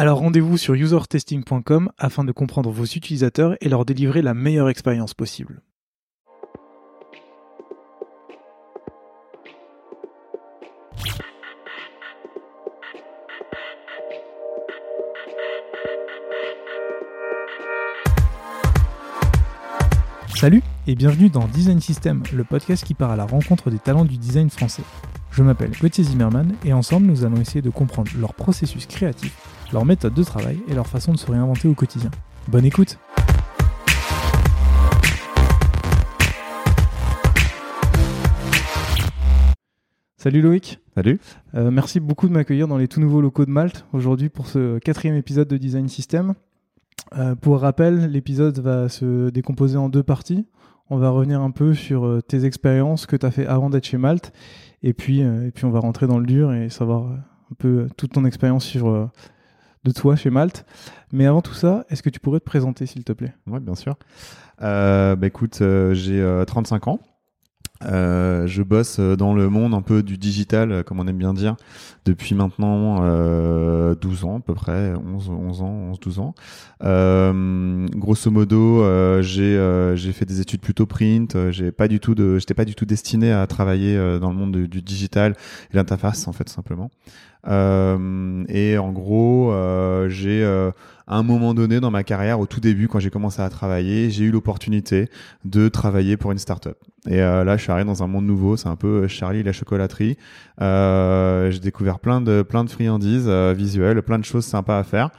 Alors rendez-vous sur usertesting.com afin de comprendre vos utilisateurs et leur délivrer la meilleure expérience possible. Salut et bienvenue dans Design System, le podcast qui part à la rencontre des talents du design français. Je m'appelle Gauthier Zimmerman et ensemble nous allons essayer de comprendre leur processus créatif, leur méthode de travail et leur façon de se réinventer au quotidien. Bonne écoute Salut Loïc. Salut. Euh, merci beaucoup de m'accueillir dans les tout nouveaux locaux de Malte aujourd'hui pour ce quatrième épisode de Design System. Euh, pour rappel, l'épisode va se décomposer en deux parties. On va revenir un peu sur euh, tes expériences que tu as fait avant d'être chez Malte. Et puis, euh, et puis, on va rentrer dans le dur et savoir un peu toute ton expérience sur, de toi chez Malte. Mais avant tout ça, est-ce que tu pourrais te présenter, s'il te plaît? Oui, bien sûr. bah, écoute, j'ai 35 ans. Euh, je bosse euh, dans le monde un peu du digital, euh, comme on aime bien dire, depuis maintenant euh, 12 ans à peu près, 11, 11 ans, 11, 12 ans. Euh, grosso modo, j'ai fait des études plutôt print. J'ai pas j'étais pas du tout destiné à travailler dans le monde du, du digital et l'interface en fait simplement. Et en gros, j'ai à un moment donné dans ma carrière, au tout début, quand j'ai commencé à travailler, j'ai eu l'opportunité de travailler pour une startup. Et euh, là, je suis arrivé dans un monde nouveau. C'est un peu euh, Charlie la chocolaterie. Euh, j'ai découvert plein de plein de friandises euh, visuelles, plein de choses sympas à faire.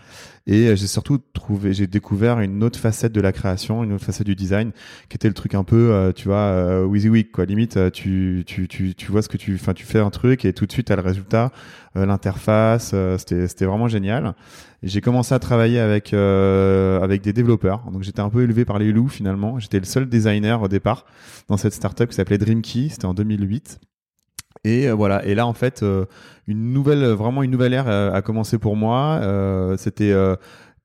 Et j'ai surtout trouvé, j'ai découvert une autre facette de la création, une autre facette du design, qui était le truc un peu, tu vois, euh, Week quoi. Limite, tu, tu, tu, tu vois ce que tu, enfin, tu fais un truc et tout de suite, t'as le résultat, l'interface. c'était, c'était vraiment génial. J'ai commencé à travailler avec euh, avec des développeurs. Donc j'étais un peu élevé par les loups finalement. J'étais le seul designer au départ dans cette startup qui s'appelait Dreamkey. C'était en 2008. Et euh, voilà. Et là en fait, euh, une nouvelle, vraiment une nouvelle ère a commencé pour moi. C'était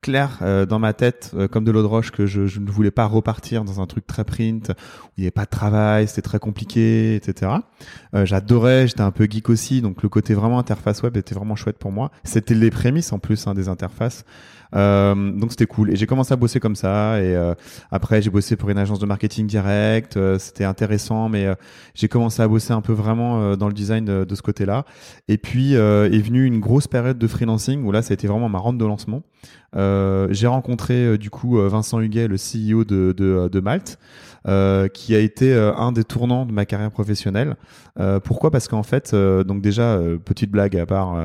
clair euh, dans ma tête, euh, comme de l'eau de roche, que je, je, ne voulais pas repartir dans un truc très print, où il n'y avait pas de travail, c'était très compliqué, etc. Euh, J'adorais, j'étais un peu geek aussi, donc le côté vraiment interface web était vraiment chouette pour moi. C'était les prémices en plus hein, des interfaces. Euh, donc c'était cool. Et j'ai commencé à bosser comme ça. Et euh, après, j'ai bossé pour une agence de marketing direct. Euh, c'était intéressant, mais j'ai commencé à bosser un peu vraiment dans le design de, de ce côté-là. Et puis est venue une grosse période de freelancing où là, ça a été vraiment ma rente de lancement. j'ai rencontré du coup Vincent Huguet, le CEO de, de, de Malte. Euh, qui a été euh, un des tournants de ma carrière professionnelle. Euh, pourquoi? Parce qu'en fait, donc déjà petite blague à part,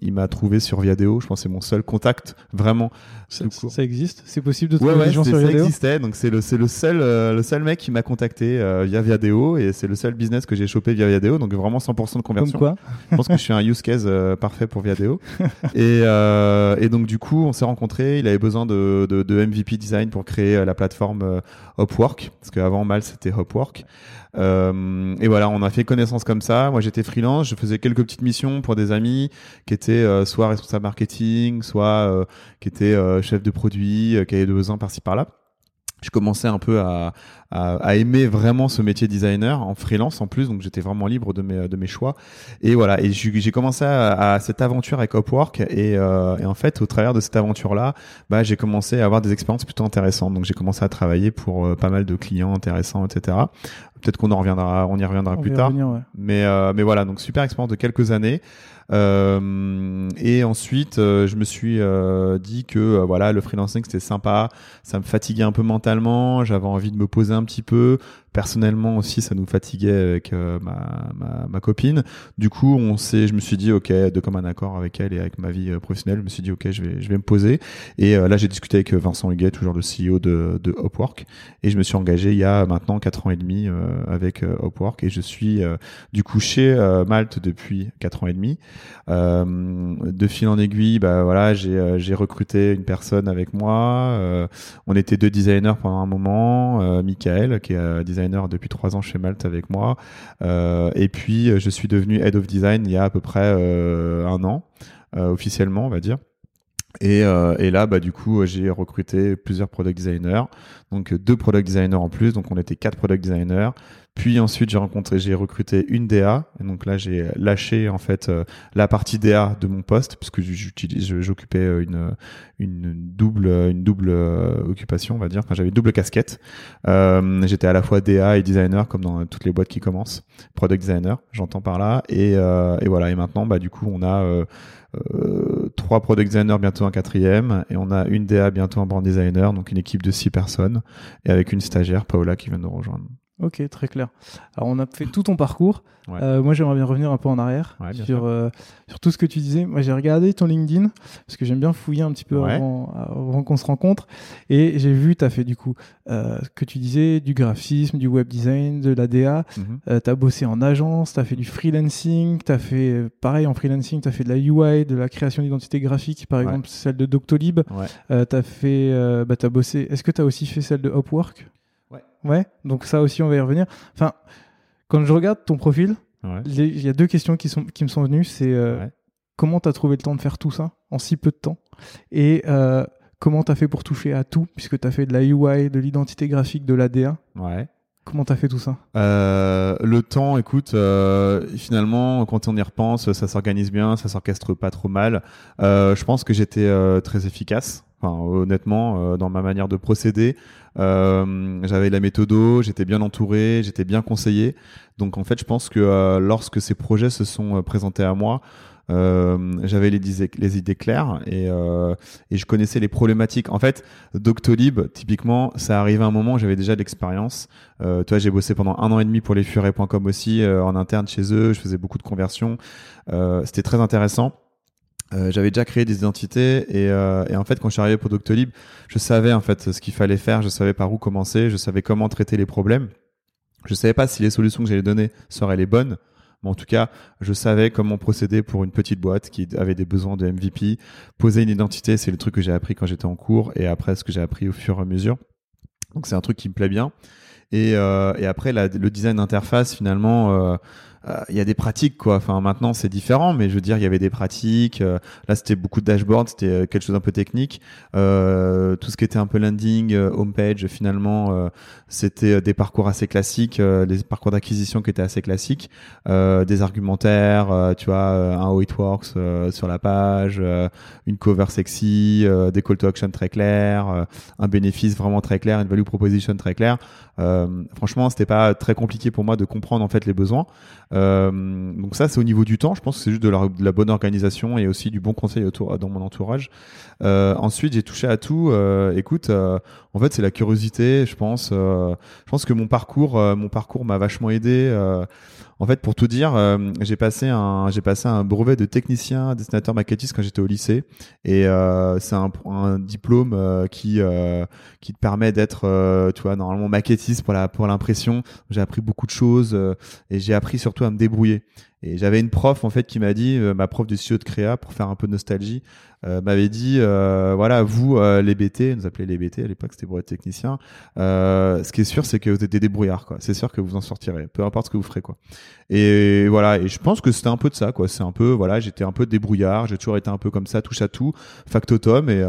il m'a trouvé sur Viadeo. Je pense que c'est mon seul contact vraiment. Ça, ça existe? C'est possible de trouver des gens sur Viadeo? Ça existait. Donc c'est le c'est le seul le seul mec qui m'a contacté via Viadeo et c'est le seul business que j'ai chopé via Viadeo. Donc vraiment 100% de conversion. Comme quoi? Je pense que je suis un use case parfait pour Viadeo. et et donc du coup, on s'est rencontrés. Il avait besoin de, de, de MVP design pour créer la plateforme Upwork parce qu'avant Mal c'était Hopwork. Euh, et voilà, on a fait connaissance comme ça. Moi j'étais freelance, je faisais quelques petites missions pour des amis qui étaient euh, soit responsables marketing, soit euh, qui étaient euh, chefs de produit, qui avaient besoin par-ci par-là je commençais un peu à, à, à, aimer vraiment ce métier designer en freelance en plus, donc j'étais vraiment libre de mes, de mes choix. Et voilà, et j'ai commencé à, à, cette aventure avec Upwork et, euh, et, en fait, au travers de cette aventure-là, bah, j'ai commencé à avoir des expériences plutôt intéressantes. Donc j'ai commencé à travailler pour euh, pas mal de clients intéressants, etc. Peut-être qu'on en reviendra, on y reviendra plus tard. Mais euh, mais voilà, donc super expérience de quelques années. Euh, et ensuite, euh, je me suis euh, dit que voilà, le freelancing c'était sympa, ça me fatiguait un peu mentalement, j'avais envie de me poser un petit peu, personnellement aussi, ça nous fatiguait avec ma, copine. Du coup, on s'est, je me suis dit, ok, de comme un accord avec elle et avec ma vie professionnelle, je me suis dit, ok, je vais, je vais me poser. Et là, j'ai discuté avec Vincent Huguet, toujours le CEO de, de Upwork, et je me suis engagé il y a maintenant quatre ans et demi avec Upwork, et je suis du coup chez Malte depuis quatre ans et demi. De fil en aiguille, bah voilà, j'ai, j'ai recruté une personne avec moi. on était deux designers pendant un moment, Michael qui est designer depuis trois ans chez Malte avec moi. Euh, et puis, je suis devenu Head of Design il y a à peu près euh, un an, euh, officiellement, on va dire. Et, et, là, bah, du coup, j'ai recruté plusieurs product designers, donc deux product designers en plus, donc on était quatre product designers. Puis ensuite, j'ai rencontré, j'ai recruté une DA. Et donc là, j'ai lâché en fait euh, la partie DA de mon poste puisque j'occupais euh, une une double une double euh, occupation, on va dire. Enfin, j'avais une double casquette. Euh, j'étais à la fois DA et designer, comme dans toutes les boîtes qui commencent. Product designer, j'entends par là. Et, et voilà. Et maintenant, bah du coup, on a euh, trois product designers, bientôt un quatrième, et on a une DA, bientôt un brand designer, donc une équipe de six personnes, et avec une stagiaire, Paola, qui vient de nous rejoindre. Ok, très clair. Alors on a fait tout ton parcours. Euh, moi j'aimerais bien revenir un peu en arrière sur, euh, sur tout ce que tu disais. Moi j'ai regardé ton LinkedIn parce que j'aime bien fouiller un petit peu avant, avant qu'on se rencontre. Et j'ai vu, tu as fait du coup euh, ce que tu disais, du graphisme, du web design, de l'ADA. Mhm. tu as bossé en agence, tu as fait du freelancing, tu as fait pareil en freelancing, tu as fait de la UI, de la création d'identité graphique, par exemple celle de Doctolib. tu as fait, bah, as bossé. Est-ce que tu as aussi fait celle de Upwork? Ouais, donc ça aussi, on va y revenir. Enfin, quand je regarde ton profil, il y a deux questions qui, sont, qui me sont venues. C'est euh, comment tu as trouvé le temps de faire tout ça en si peu de temps? Et euh, comment tu as fait pour toucher à tout, puisque tu as fait de la UI, de l'identité graphique, de l'ADA Ouais. Comment t'as fait tout ça? Euh, Le temps, écoute, finalement, quand on y repense, ça s'organise bien, ça s'orchestre pas trop mal. je pense que j'étais très efficace. Enfin, honnêtement, dans ma manière de procéder, euh, j'avais la méthodo, j'étais bien entouré, j'étais bien conseillé. Donc en fait, je pense que euh, lorsque ces projets se sont euh, présentés à moi, euh, j'avais les, idées claires et, euh, et, je connaissais les problématiques. En fait, Doctolib, typiquement, ça arrivait à un moment où j'avais déjà de l'expérience. Euh, toi, j'ai bossé pendant un an et demi pour les furets.com aussi en interne chez eux. Je faisais beaucoup de conversions. C'était très intéressant. Euh, j'avais déjà créé des identités et, euh, et, en fait quand je suis arrivé pour Doctolib, je savais en fait ce qu'il fallait faire, je savais par où commencer, je savais comment traiter les problèmes. Je savais pas si les solutions que j'allais donner seraient les bonnes, mais en tout cas, je savais comment procéder pour une petite boîte qui avait des besoins de MVP. Poser une identité, c'est le truc que j'ai appris quand j'étais en cours et après ce que j'ai appris au fur et à mesure. Donc c'est un truc qui me plaît bien. Et, euh, et après, le design d'interface, finalement, euh, il y a des pratiques quoi. Enfin maintenant c'est différent, mais je veux dire il y avait des pratiques. Euh, là c'était beaucoup de dashboards, c'était euh, quelque chose d'un peu technique. Euh, tout ce qui était un peu landing, homepage, finalement c'était des parcours assez classiques, les parcours d'acquisition qui étaient assez classiques, des argumentaires, tu vois, un how it works sur la page, une cover sexy, des call to action très clairs, un bénéfice vraiment très clair, une value proposition très claire. franchement c'était pas très compliqué pour moi de comprendre en fait les besoins. Euh, donc ça, c'est au niveau du temps. Je pense que c'est juste de la, bonne organisation et aussi du bon conseil autour dans mon entourage. Euh, ensuite, j'ai touché à tout. Euh, écoute, en fait, c'est la curiosité. Je pense. je pense que mon parcours, mon parcours m'a vachement aidé. En fait, pour tout dire, euh, j'ai passé un brevet de technicien dessinateur maquettiste quand j'étais au lycée et euh, c'est un, diplôme euh, qui te permet d'être tu vois normalement maquettiste pour pour l'impression. J'ai appris beaucoup de choses et j'ai appris surtout à me débrouiller. Et j'avais une prof en fait qui m'a dit, ma prof du studio de créa pour faire un peu de nostalgie, euh, m'avait dit euh, voilà vous euh, les BT, nous appelait les BT à l'époque c'était pour être technicien. ce qui est sûr c'est que vous êtes des débrouillards quoi. C'est sûr que vous en sortirez, peu importe ce que vous ferez quoi. Et voilà et je pense que c'était un peu de ça quoi. C'est un peu voilà j'étais un peu débrouillard, j'ai toujours été un peu comme ça touche à tout, factotum et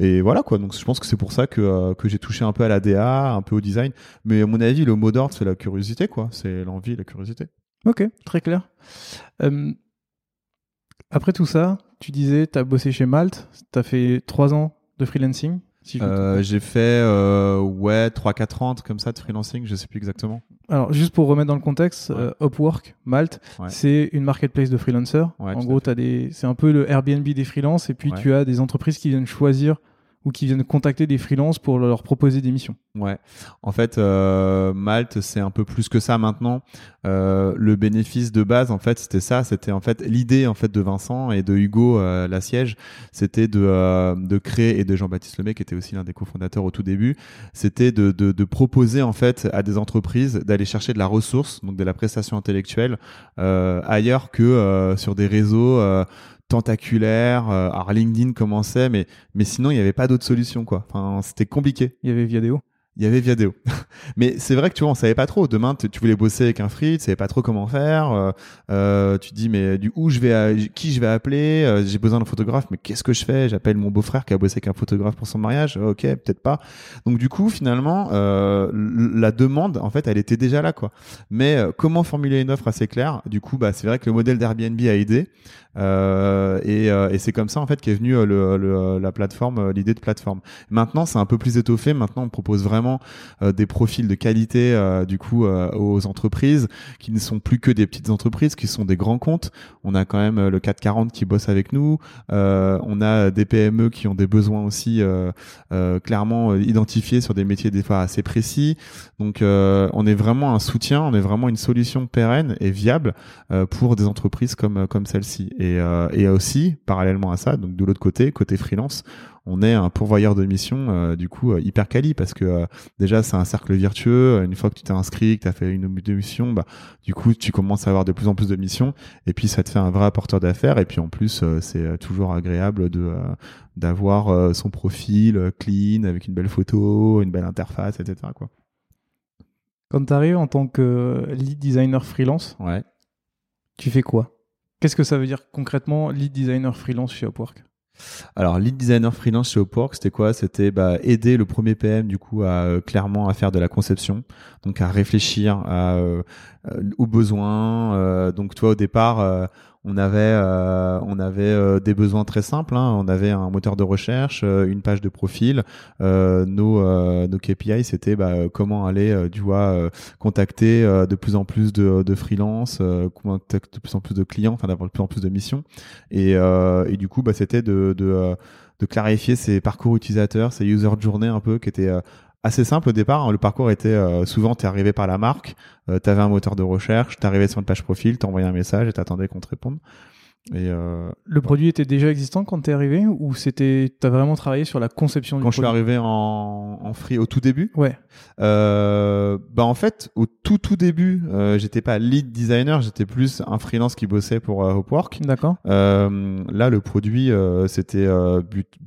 et voilà quoi. Donc je pense que c'est pour ça que que j'ai touché un peu à la DA, un peu au design. Mais à mon avis le mot d'ordre c'est la curiosité quoi. C'est l'envie, la curiosité. Ok, très clair. après tout ça, tu disais, tu as bossé chez Malte, tu as fait 3 ans de freelancing euh, J'ai fait euh, ouais 3-4 ans comme ça de freelancing, je sais plus exactement. Alors juste pour remettre dans le contexte, euh, Upwork, Malte, c'est une marketplace de freelancers. en gros, des... c'est un peu le Airbnb des freelances et puis tu as des entreprises qui viennent choisir ou qui viennent contacter des freelances pour leur proposer des missions. Ouais. En fait, euh, Malte, c'est un peu plus que ça maintenant. Euh, le bénéfice de base, en fait, c'était ça. C'était en fait l'idée en fait de Vincent et de Hugo euh, la siège, c'était de euh, de créer et de Jean-Baptiste Lemay qui était aussi l'un des cofondateurs au tout début, c'était de, de de proposer en fait à des entreprises d'aller chercher de la ressource, donc de la prestation intellectuelle ailleurs que sur des réseaux tentaculaire. Euh, alors LinkedIn commençait, mais mais sinon il n'y avait pas d'autre solution quoi. Enfin, c'était compliqué. Il y avait Viadeo. Il y avait Viadeo. mais c'est vrai que tu vois, on savait pas trop. Demain, tu voulais bosser avec un free, tu savais pas trop comment faire. Euh, euh, tu te dis mais du où je vais, qui je vais appeler euh, J'ai besoin d'un photographe, mais qu'est-ce que je fais? J'appelle mon beau-frère qui a bossé avec un photographe pour son mariage. Ok, peut-être pas. Donc du coup, finalement, la demande, en fait, elle était déjà là quoi. Mais comment formuler une offre assez claire? Du coup, bah c'est vrai que le modèle d'Airbnb a aidé. Et, c'est comme ça en fait qu'est venue le, le, la plateforme, l'idée de plateforme. Maintenant, c'est un peu plus étoffé. Maintenant, on propose vraiment des profils de qualité du coup aux entreprises qui ne sont plus que des petites entreprises, qui sont des grands comptes. On a quand même le 440 qui bosse avec nous. on a des PME qui ont des besoins aussi clairement identifiés sur des métiers des fois assez précis. Donc, on est vraiment un soutien, on est vraiment une solution pérenne et viable pour des entreprises comme comme celle-ci. Et, euh, et aussi, parallèlement à ça, donc de l'autre côté, côté freelance, on est un pourvoyeur de missions euh, du coup euh, hyper quali parce que euh, déjà c'est un cercle vertueux une fois que tu t'es inscrit que tu as fait une mission bah du coup tu commences à avoir de plus en plus de missions et puis ça te fait un vrai apporteur d'affaires et puis en plus c'est toujours agréable de d'avoir son profil clean avec une belle photo une belle interface etc quoi. Quand tu arrives en tant que lead designer freelance ouais. tu fais quoi? Qu'est-ce que ça veut dire concrètement lead designer freelance chez Upwork? Alors, lead designer freelance chez Upwork, c'était quoi? C'était bah, aider le premier PM du coup à euh, clairement à faire de la conception, donc à réfléchir à, euh, euh, aux besoins. donc, toi, au départ, on avait euh, on avait euh, des besoins très simples hein. on avait un moteur de recherche euh, une page de profil nos nos KPI c'était bah, comment aller tu vois contacter de plus en plus de de freelance de plus en plus de clients enfin d'avoir de plus en plus de missions et du coup bah c'était de de clarifier ces parcours utilisateurs, ces user journey un peu qui étaient assez simple au départ. Hein. Le parcours était euh, souvent, tu es arrivé par la marque, euh, tu avais un moteur de recherche, tu arrivé sur une page profil, tu un message et tu attendais qu'on te réponde. Et euh... Le produit était déjà existant quand tu es arrivé ou c'était as vraiment travaillé sur la conception du Quand je suis arrivé en, en free au tout début Ouais. Euh, bah en fait, au tout tout début, euh, j'étais pas lead designer, j'étais plus un freelance qui bossait pour euh, Upwork. D'accord. Là, le produit, c'était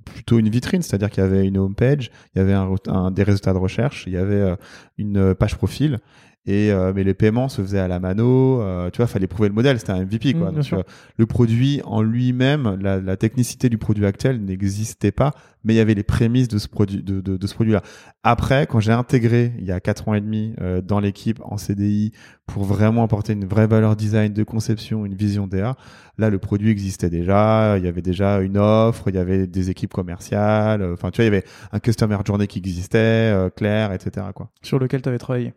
plutôt une vitrine, c'est-à-dire qu'il y avait une home page, il y avait un, un, des résultats de recherche, il y avait une page profil et euh, mais les paiements se faisaient à la mano euh, tu vois fallait prouver le modèle c'était un MVP quoi. mmh, donc euh, le produit en lui-même la, la, technicité du produit actuel n'existait pas mais il y avait les prémices de ce produit de, de, de ce produit là après quand j'ai intégré il y a quatre ans et demi euh, dans l'équipe en CDI pour vraiment apporter une vraie valeur design de conception une vision DA là le produit existait déjà. Il y avait déjà une offre il y avait des équipes commerciales enfin tu vois il y avait un customer journey qui existait clair etc quoi. Sur lequel tu avais travaillé?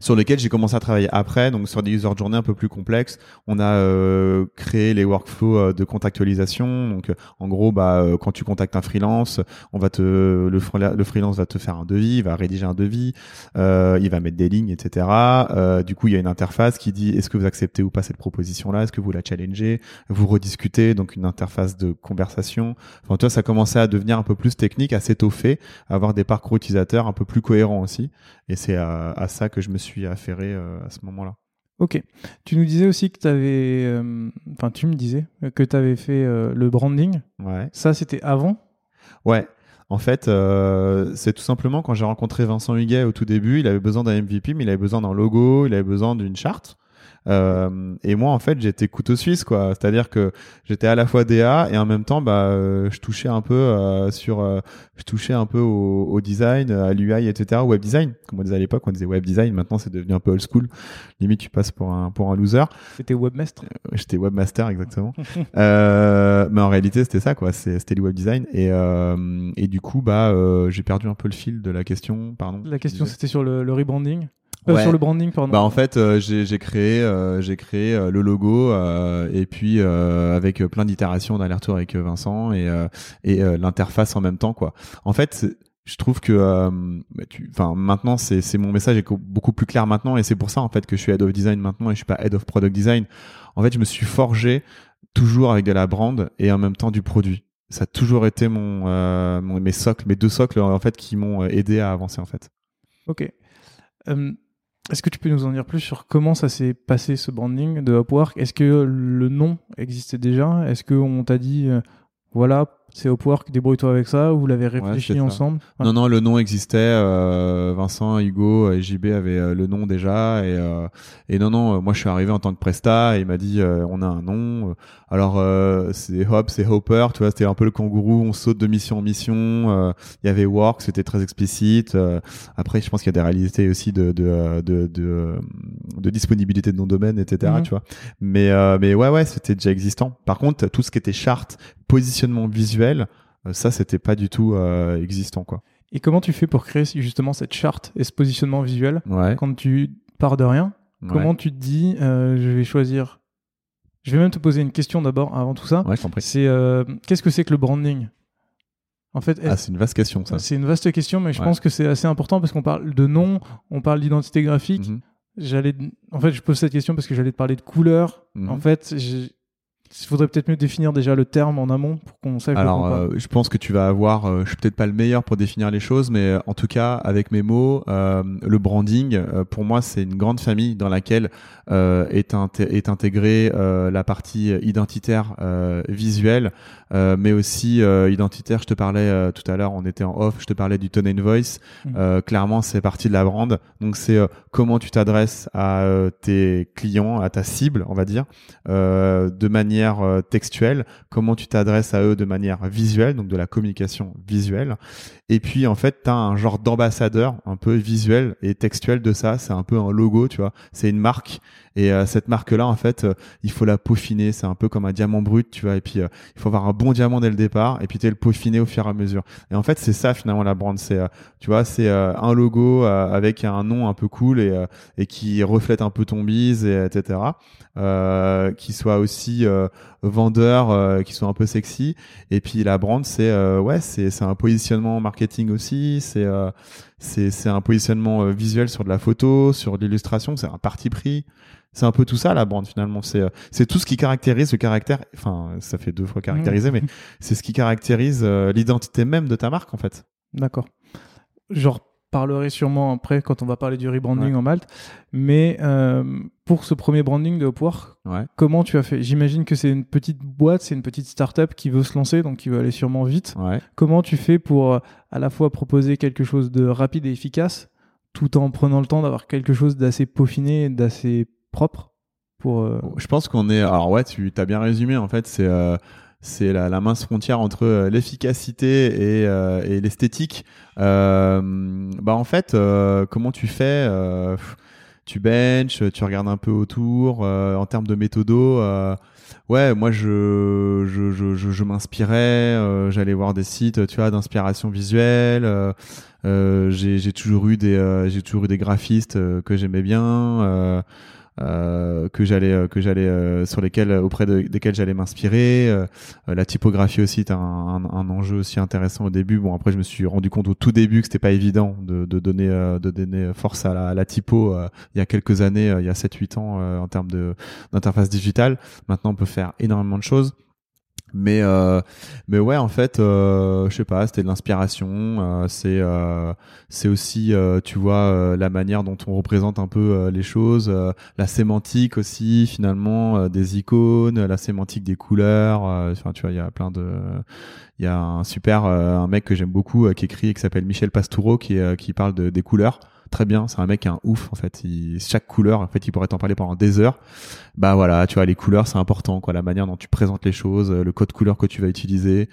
Sur lesquels j'ai commencé à travailler après, donc sur des user journées un peu plus complexes. On a euh, créé les workflows euh, de contactualisation. Donc, euh, en gros, bah, quand tu contactes un freelance, on va te le, freelance va te faire un devis, il va rédiger un devis, euh, il va mettre des lignes, etc. Euh, du coup, il y a une interface qui dit est-ce que vous acceptez ou pas cette proposition-là, est-ce que vous la challengez, vous rediscutez, donc une interface de conversation. Enfin, toi, ça commençait à devenir un peu plus technique, à s'étoffer, à avoir des parcours utilisateurs un peu plus cohérents aussi. Et c'est à ça que je me suis suis affairé euh, à ce moment-là. Ok. Tu nous disais aussi que tu avais. Euh, enfin, tu me disais que tu avais fait euh, le branding. Ouais. Ça, c'était avant? Ouais. En fait, c'est tout simplement quand j'ai rencontré Vincent Huguet au tout début, il avait besoin d'un MVP, mais il avait besoin d'un logo, il avait besoin d'une charte. Euh, et moi, en fait, j'étais couteau suisse, quoi. C'est-à-dire que j'étais à la fois DA et en même temps, bah, euh, je touchais un peu euh, sur, je touchais un peu au, au design, à l'UI, etc., web design. Comme on disait à l'époque, on disait web design. Maintenant, c'est devenu un peu old school. Limite, tu passes pour un pour un loser. C'était webmaster. J'étais webmaster, exactement. mais en réalité, c'était ça, quoi. C'était du web design. Et et du coup, bah, j'ai perdu un peu le fil de la question. Pardon. La question, c'était sur le, le rebranding. Euh, Ouais. Sur le branding, pardon. Bah en fait euh, j'ai créé euh, j'ai créé euh, le logo euh, et puis euh, avec plein d'itérations d'aller-retour avec Vincent et euh, et euh, l'interface en même temps quoi. En fait je trouve que euh, bah, tu enfin maintenant c'est c'est mon message est co- beaucoup plus clair maintenant et c'est pour ça en fait que je suis head of design maintenant et je suis pas head of product design. En fait je me suis forgé toujours avec de la brand et en même temps du produit. Ça a toujours été mon, euh, mon mes socles mes deux socles en fait qui m'ont aidé à avancer en fait. Ok. Est-ce que tu peux nous en dire plus sur comment ça s'est passé ce branding de Upwork? Est-ce que le nom existait déjà? Est-ce qu'on t'a dit euh, voilà, c'est Upwork, débrouille-toi avec ça Ou vous l'avez réfléchi ensemble? Ouais. Non, non, le nom existait. euh, Vincent, Hugo et JB avaient euh, le nom déjà. Et, euh, et non, non, euh, moi je suis arrivé en tant que presta et il m'a dit euh, on a un nom. Alors euh, c'est Hop, c'est Hopper. Tu vois, c'était un peu le kangourou. On saute de mission en mission. euh, Il y avait Work, c'était très explicite. euh, après, je pense qu'il y a des réalités aussi de de de, de, de disponibilité de nom domaine, etc. Mhm. Tu vois. Mais euh, mais ouais, ouais, c'était déjà existant. Par contre, tout ce qui était charte, positionnement visuel. Euh, Ça, c'était pas du tout euh, existant, quoi. Et comment tu fais pour créer justement cette charte et ce positionnement visuel Ouais. quand tu pars de rien? Comment tu te dis euh, je vais choisir Je vais même te poser une question d'abord avant tout ça. Ouais. C'est euh, qu'est-ce que c'est que le branding? En fait, Ah, c'est une vaste question, ça. c'est une vaste question, mais je pense que c'est assez important parce qu'on parle de nom, on parle d'identité graphique. Mhm. J'allais, en fait, je pose cette question parce que j'allais te parler de couleur. Mhm. En fait, il faudrait peut-être mieux définir déjà le terme en amont pour qu'on sache. Alors, euh, je pense que tu vas avoir, euh, je suis peut-être pas le meilleur pour définir les choses, mais euh, en tout cas, avec mes mots, euh, le branding, pour moi, c'est une grande famille dans laquelle est, inté- est intégrée la partie identitaire visuelle, euh, mais aussi euh, identitaire. Je te parlais euh, tout à l'heure, on était en off, je te parlais du tone and voice. Euh, clairement, c'est partie de la brand. Donc, c'est euh, comment tu t'adresses à euh, tes clients, à ta cible, on va dire, euh, de manière euh, textuelle, comment tu t'adresses à eux de manière visuelle, donc de la communication visuelle. Et puis, en fait, tu as un genre d'ambassadeur un peu visuel et textuel de ça. C'est un peu un logo, tu vois. C'est une marque. Et euh, cette marque-là, en fait, euh, il faut la peaufiner. C'est un peu comme un diamant brut, tu vois. Et puis, euh, il faut avoir un bon diamant dès le départ. Et puis, tu le peaufiner au fur et à mesure. Et en fait, c'est ça, finalement, la brand. C'est, euh, tu vois, c'est euh, un logo euh, avec un nom un peu cool et, et qui reflète un peu ton bise, et, etc. Euh, qui soit aussi euh, vendeur, euh, qui soit un peu sexy. Et puis la brand, c'est ouais, c'est c'est un positionnement marketing aussi. C'est c'est un positionnement visuel sur de la photo, sur de l'illustration. C'est un parti pris. C'est un peu tout ça la brand finalement. C'est euh, c'est tout ce qui caractérise le caractère. Enfin, ça fait deux fois caractérisé, mais c'est ce qui caractérise euh, l'identité même de ta marque en fait. D'accord. J'en reparlerai sûrement après quand on va parler du rebranding Ouais. en Malte. Mais euh, pour ce premier branding de Upwork, Ouais. comment tu as fait? J'imagine que c'est une petite boîte, c'est une petite start-up qui veut se lancer, donc qui veut aller sûrement vite. Ouais. Comment tu fais pour à la fois proposer quelque chose de rapide et efficace, tout en prenant le temps d'avoir quelque chose d'assez peaufiné d'assez propre euh, Je pense qu'on est. Alors ouais, tu as bien résumé. En fait, c'est euh, c'est la, la mince frontière entre euh, l'efficacité et, l'esthétique. Bah en fait, comment tu fais Tu benches, tu regardes un peu autour. en termes de méthodo, ouais, moi je je je, je, m'inspirais. J'allais voir des sites, tu vois, d'inspiration visuelle. j'ai toujours eu des j'ai toujours eu des graphistes que j'aimais bien. Euh, euh, que j'allais euh, que j'allais euh, sur lesquels auprès de, desquels j'allais m'inspirer. Euh, euh, la typographie aussi est un, un, un enjeu aussi intéressant au début. Bon après je me suis rendu compte au tout début que c'était pas évident de, de donner euh, de donner force à la, à la typo euh, il y a quelques années euh, il y a 7 8 ans euh, en termes de d'interface digitale. Maintenant on peut faire énormément de choses mais euh, mais ouais en fait euh, je sais pas c'était de l'inspiration euh, c'est euh, c'est aussi euh, tu vois la manière dont on représente un peu les choses la sémantique aussi finalement des icônes la sémantique des couleurs enfin tu vois il y a plein de il y a un super un mec que j'aime beaucoup qui écrit qui s'appelle Michel Pastoureau qui qui parle de, des couleurs très bien c'est un mec qui est un ouf en fait. Chaque couleur en fait il pourrait t'en parler pendant des heures. Bah voilà tu vois les couleurs c'est important quoi la manière dont tu présentes les choses euh, le code couleur que tu vas utiliser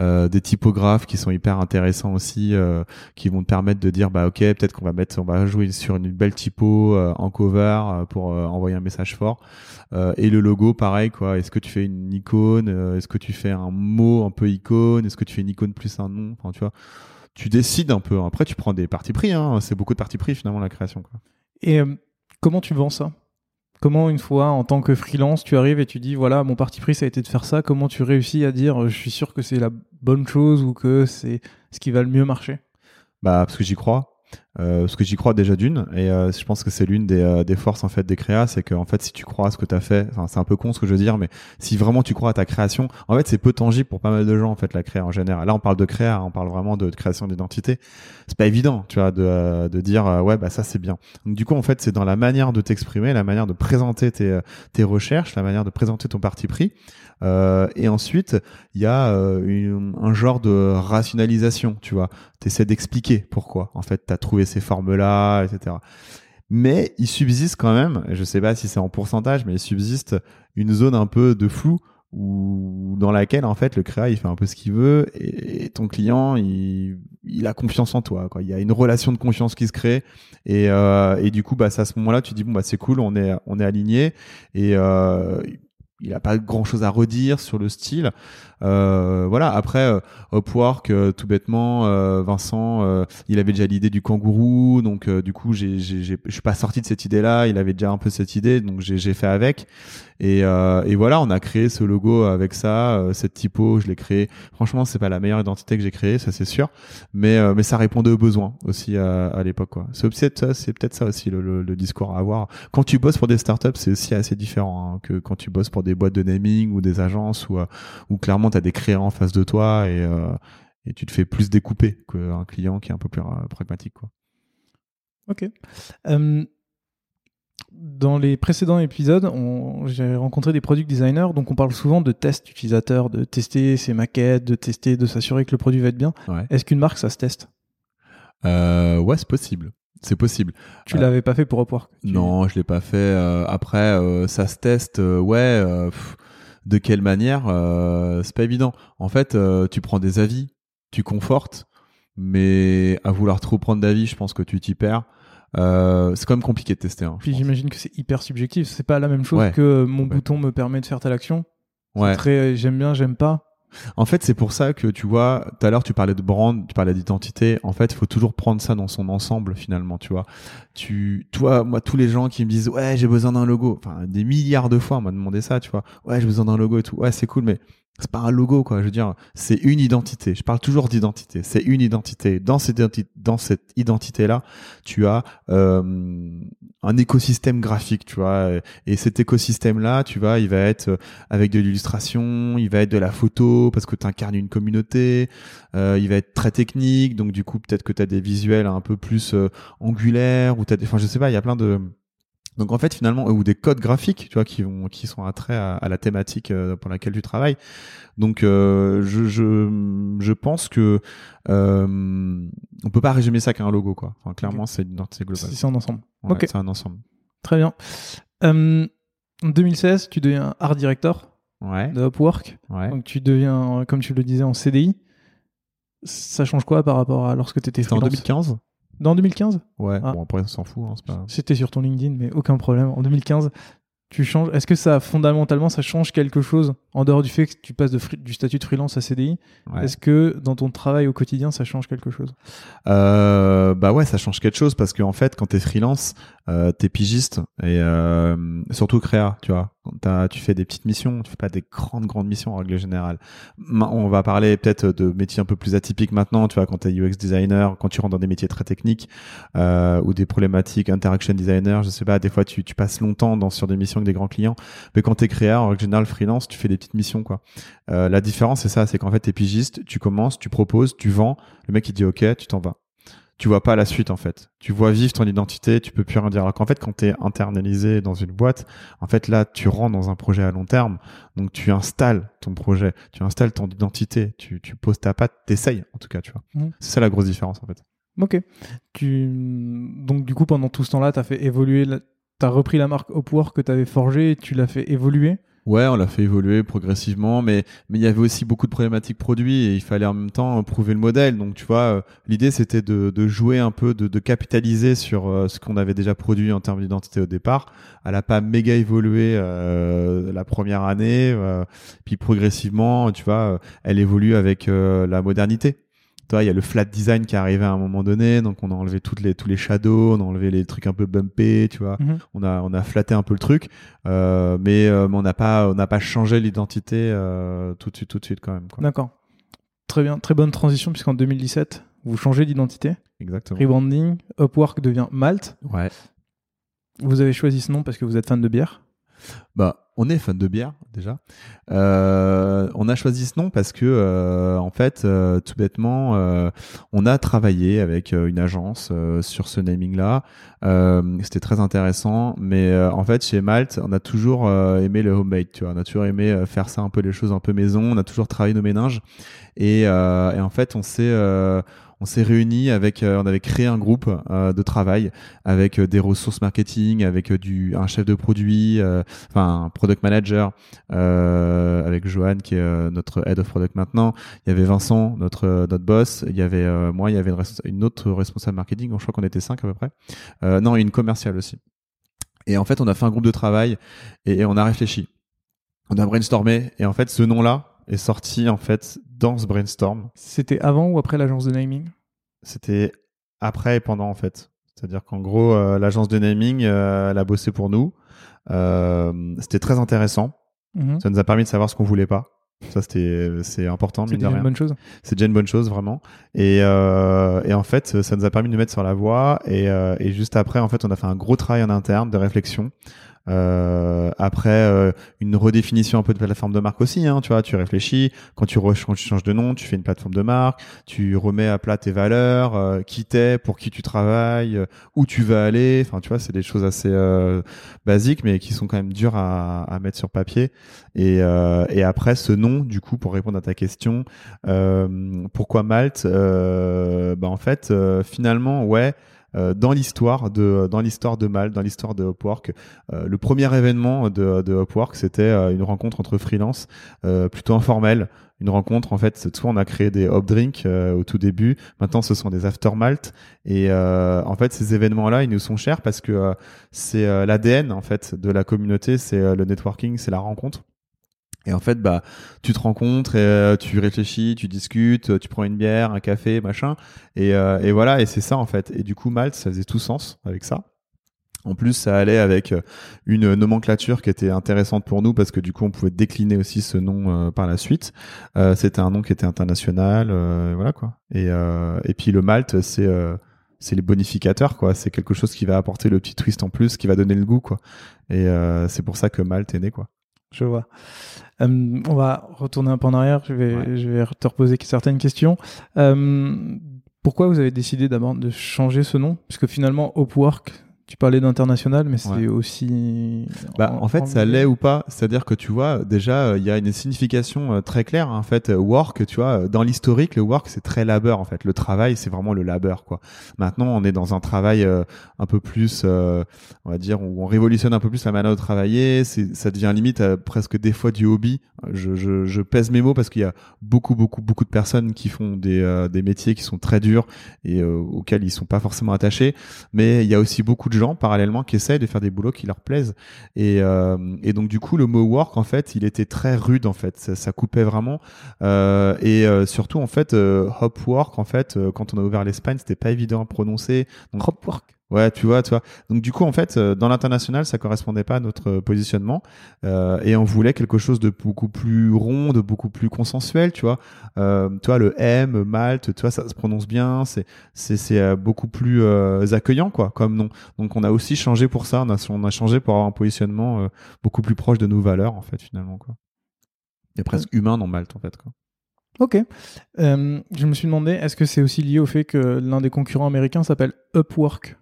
euh, des typographes qui sont hyper intéressants aussi euh, qui vont te permettre de dire bah ok peut-être qu'on va mettre on va jouer sur une belle typo en cover pour envoyer un message fort. Et le logo pareil quoi. Est-ce que tu fais une icône est-ce que tu fais un mot un peu icône est-ce que tu fais une icône plus un nom enfin tu vois tu décides un peu. Après tu prends des parties pris hein. c'est beaucoup de parties pris finalement la création quoi. Et euh, comment tu vends ça? Comment une fois en tant que freelance tu arrives et tu dis voilà mon parti pris ça a été de faire ça. Comment tu réussis à dire je suis sûr que c'est la bonne chose ou que c'est ce qui va le mieux marcher? Bah parce que j'y crois euh, parce que j'y crois déjà d'une et euh, je pense que c'est l'une des, euh, des, forces en fait des créas c'est que en fait si tu crois à ce que tu as fait c'est un peu con ce que je veux dire mais si vraiment tu crois à ta création en fait c'est peu tangible pour pas mal de gens en fait la créa en général. Là on parle de créa on parle vraiment de, création d'identité. C'est pas évident tu vois de, de dire ouais bah ça c'est bien. Du coup en fait c'est dans la manière de t'exprimer la manière de présenter tes, recherches la manière de présenter ton parti pris. Euh, et ensuite, il y a euh, un genre de rationalisation, tu vois. Tu essaies d'expliquer pourquoi, en fait, tu as trouvé ces formes-là, etc. Mais il subsiste quand même, je sais pas si c'est en pourcentage, mais il subsiste une zone un peu de flou où, dans laquelle en fait le créa il fait un peu ce qu'il veut et, ton client il, il, a confiance en toi il y a une relation de confiance qui se crée et, euh, et du coup bah à ce moment là tu dis bon bah c'est cool on est on est aligné et euh, il a pas grand chose à redire sur le style. Euh, voilà. Après, euh, Upwork, euh, tout bêtement, euh, Vincent, euh, il avait déjà l'idée du kangourou, donc du coup, je suis pas sorti de cette idée-là. Il avait déjà un peu cette idée, donc j'ai, fait avec. Et, et voilà, on a créé ce logo avec ça, cette typo, je l'ai créé. Franchement, c'est pas la meilleure identité que j'ai créée, ça c'est sûr, mais mais ça répondait aux besoins aussi à, à l'époque. C'est peut-être ça aussi le, le, discours à avoir. Quand tu bosses pour des startups, c'est aussi assez différent hein, que quand tu bosses pour des boîtes de naming ou des agences ou ou clairement tu as des créas en face de toi et, euh, et tu te fais plus découper qu'un client qui est un peu plus euh, pragmatique. Quoi. Ok. dans les précédents épisodes, j'ai rencontré des product designers, donc on parle souvent de tests utilisateurs, de tester ses maquettes, de tester, de s'assurer que le produit va être bien. Est-ce qu'une marque, ça se teste? Euh, Ouais, c'est possible. C'est possible. Tu l'avais pas fait pour Upwork? Non, je l'ai pas fait. après, ça se teste. ouais de quelle manière euh, C'est pas évident. En fait, euh, tu prends des avis, tu confortes, mais à vouloir trop prendre d'avis, je pense que tu t'y perds. Euh, c'est quand même compliqué de tester. Hein, Puis j'imagine que c'est hyper subjectif. C'est pas la même chose que mon bouton me permet de faire telle action. Ouais. Très j'aime bien, j'aime pas. En fait, c'est pour ça que tu vois, tout à l'heure tu parlais de brand, tu parlais d'identité. En fait, il faut toujours prendre ça dans son ensemble finalement, tu vois. Tu, toi, moi, tous les gens qui me disent ouais, j'ai besoin d'un logo, enfin des milliards de fois on m'a demandé ça, tu vois. Ouais, j'ai besoin d'un logo et tout. Ouais, c'est cool, mais c'est pas un logo quoi je veux dire c'est une identité. Je parle toujours d'identité. C'est une identité. Dans cette identité dans cette identité là tu as euh, un écosystème graphique tu vois. Et cet écosystème là tu vois il va être euh, avec de l'illustration il va être de la photo parce que tu incarnes une communauté euh, il va être très technique. Donc du coup peut-être que tu as des visuels un peu plus euh, angulaires ou tu enfin je sais pas il y a plein de donc en fait finalement ou des codes graphiques tu vois qui vont qui sont attraits à, à la thématique euh, pour laquelle tu travailles. Donc euh, je, je je pense que euh, on peut pas résumer ça qu'à un logo quoi. Enfin, clairement c'est une identité globale. C'est un ensemble. ok. C'est un ensemble. Très bien. Euh, en 2016 tu deviens art director ouais. de Upwork. Ouais. Donc tu deviens comme tu le disais en CDI. Ça change quoi par rapport à lorsque tu étais freelance? en 2015 dans 2015 Ouais, ah. bon après on s'en fout. Hein, pas... C'était sur ton LinkedIn, mais aucun problème. En 2015, tu changes. Est-ce que ça, fondamentalement, ça change quelque chose en dehors du fait que tu passes de du statut de freelance à CDI Est-ce que dans ton travail au quotidien, ça change quelque chose? Euh, Bah ouais, ça change quelque chose parce qu'en en fait, quand t'es freelance, euh, t'es pigiste et euh, surtout créa, tu vois. As, tu fais des petites missions, tu fais pas des grandes grandes missions en règle générale. On va parler peut-être de métiers un peu plus atypiques maintenant, tu vois, quand t'es UX designer, quand tu rentres dans des métiers très techniques euh, ou des problématiques interaction designer, je sais pas, des fois tu, tu passes longtemps dans sur des missions avec des grands clients, mais quand t'es créa en règle générale freelance, tu fais des petites missions quoi. Euh, la différence c'est ça, c'est qu'en fait t'es pigiste, tu commences, tu proposes, tu vends, le mec il dit ok, tu t'en vas tu vois pas la suite en fait. Tu vois vivre ton identité, tu peux plus rien dire. Alors qu'en fait, quand tu es internalisé dans une boîte, en fait là, tu rentres dans un projet à long terme, donc tu installes ton projet, tu installes ton identité, tu, tu poses ta patte, t'essayes en tout cas, tu vois. Mmh. C'est ça la grosse différence en fait. Ok. Tu donc du coup pendant tout ce temps-là, tu as fait évoluer, tu as repris la marque Upwork que tu avais forgée, et tu l'as fait évoluer. Ouais, on l'a fait évoluer progressivement, mais il y avait aussi beaucoup de problématiques produits et il fallait en même temps prouver le modèle. Donc tu vois, euh, l'idée c'était de, jouer un peu, de, de capitaliser sur euh, ce qu'on avait déjà produit en termes d'identité au départ. Elle a pas méga évolué euh, la première année, puis progressivement, tu vois, elle évolue avec la modernité. Toi, il y a le flat design qui est arrivé à un moment donné, donc on a enlevé toutes les tous les shadows, on a enlevé les trucs un peu bumpés, tu vois. Mhm. On a on a flatté un peu le truc, euh, mais, euh, mais on n'a pas on n'a pas changé l'identité euh, tout de suite tout de suite quand même. D'accord. Très bien, très bonne transition puisqu'en 2017, vous changez d'identité. Exactement. Rebranding, Upwork devient Malte. Ouais. Vous avez choisi ce nom parce que vous êtes fan de bière. Bah, on est fan de bière déjà. Euh, on a choisi ce nom parce que, euh, en fait, euh, tout bêtement, on a travaillé avec une agence sur ce naming-là. C'était très intéressant, mais en fait, chez Malte, on a toujours aimé le homemade. Tu vois, on a toujours aimé faire ça un peu les choses un peu maison. On a toujours travaillé nos méninges et, et en fait, on s'est on s'est réunis avec, euh, on avait créé un groupe euh, de travail avec euh, des ressources marketing, avec un chef de produit, enfin un product manager, avec Johan qui est notre head of product maintenant. Il y avait Vincent, notre notre boss. Il y avait moi, il y avait une, autre responsable marketing. Je crois qu'on était cinq à peu près. Non, une commerciale aussi. Et en fait, on a fait un groupe de travail et on a réfléchi. On a brainstormé et en fait, ce nom-là est sorti en fait dans ce brainstorm. C'était avant ou après l'agence de naming? C'était après et pendant en fait. C'est-à-dire qu'en gros, euh, l'agence de naming, euh, elle a bossé pour nous. Euh, c'était très intéressant. Mhm. Ça nous a permis de savoir ce qu'on voulait pas. Ça, c'était, c'est important, C'était de une bonne chose. C'est déjà une bonne chose, vraiment. Et, euh, et en fait, ça nous a permis de nous mettre sur la voie. Et, et juste après, en fait, on a fait un gros travail en interne de réflexion. Euh, après euh, une redéfinition un peu de plateforme de marque aussi, hein, tu vois, tu réfléchis quand tu, quand tu changes de nom, tu fais une plateforme de marque, tu remets à plat tes valeurs, euh, qui t'es, pour qui tu travailles, euh, où tu vas aller, enfin tu vois, c'est des choses assez euh, basiques mais qui sont quand même dures à, à mettre sur papier. Et, euh, et après ce nom, du coup, pour répondre à ta question, pourquoi Malte bah en fait, finalement, ouais. Euh, dans l'histoire de dans l'histoire de Malte, dans l'histoire de Upwork, euh, le premier événement de, de Upwork, c'était euh, une rencontre entre freelance, plutôt informelle, une rencontre en fait. Soit on a créé des hop drinks euh, au tout début, maintenant ce sont des after malt, et euh, en fait ces événements-là, ils nous sont chers parce que euh, c'est l'ADN en fait de la communauté, c'est le networking, c'est la rencontre. Et en fait, bah, tu te rencontres, et, euh, tu réfléchis, tu discutes, euh, tu prends une bière, un café, machin, et, euh, et voilà, et c'est ça en fait. Et du coup, Malte, ça faisait tout sens avec ça. En plus, ça allait avec euh, une nomenclature qui était intéressante pour nous parce que du coup, on pouvait décliner aussi ce nom euh, par la suite. Euh, C'était un nom qui était international, voilà quoi. Et, et puis le Malte, c'est c'est les bonificateurs quoi. C'est quelque chose qui va apporter le petit twist en plus, qui va donner le goût quoi. Et euh, c'est pour ça que Malte est né quoi. Je vois. Euh, on va retourner un peu en arrière. Je vais, Ouais. je vais te reposer certaines questions. Euh, pourquoi vous avez décidé d'abord de changer ce nom? Puisque finalement, Upwork, tu parlais d'international, mais c'est Ouais. aussi. Bah, en fait, ça l'est ou pas. C'est-à-dire que tu vois, déjà, euh, il y a une signification euh, très claire. En fait, euh, work, tu vois, dans l'historique, le work, c'est très labeur. En fait, le travail, c'est vraiment le labeur, quoi. Maintenant, on est dans un travail euh, un peu plus, on va dire, où on révolutionne un peu plus la manière de travailler. Ça devient limite presque des fois du hobby. Je, je, je pèse mes mots parce qu'il y a beaucoup, beaucoup, beaucoup de personnes qui font des, des métiers qui sont très durs et auxquels ils sont pas forcément attachés. Mais il y a aussi beaucoup de gens parallèlement qui essayent de faire des boulots qui leur plaisent. Et, euh, et donc du coup, le mot work, en fait, il était très rude, en fait. Ça, coupait vraiment. Euh, et euh, surtout, en fait, hop work, en fait, quand on a ouvert l'Espagne, c'était pas évident à prononcer. Donc, Upwork. Ouais, tu vois, tu vois. Donc du coup, en fait, euh, dans l'international, ça correspondait pas à notre euh, positionnement, euh, et on voulait quelque chose de beaucoup plus rond, de beaucoup plus consensuel, tu vois. Euh, tu vois, le M, Malte, tu vois, ça se prononce bien, c'est c'est c'est beaucoup plus euh, accueillant, quoi, comme nom. Donc on a aussi changé pour ça, on a on a changé pour avoir un positionnement beaucoup plus proche de nos valeurs, en fait, finalement, quoi. Et presque humain dans Malte, en fait, quoi. Ok. Je me suis demandé, est-ce que c'est aussi lié au fait que l'un des concurrents américains s'appelle Upwork?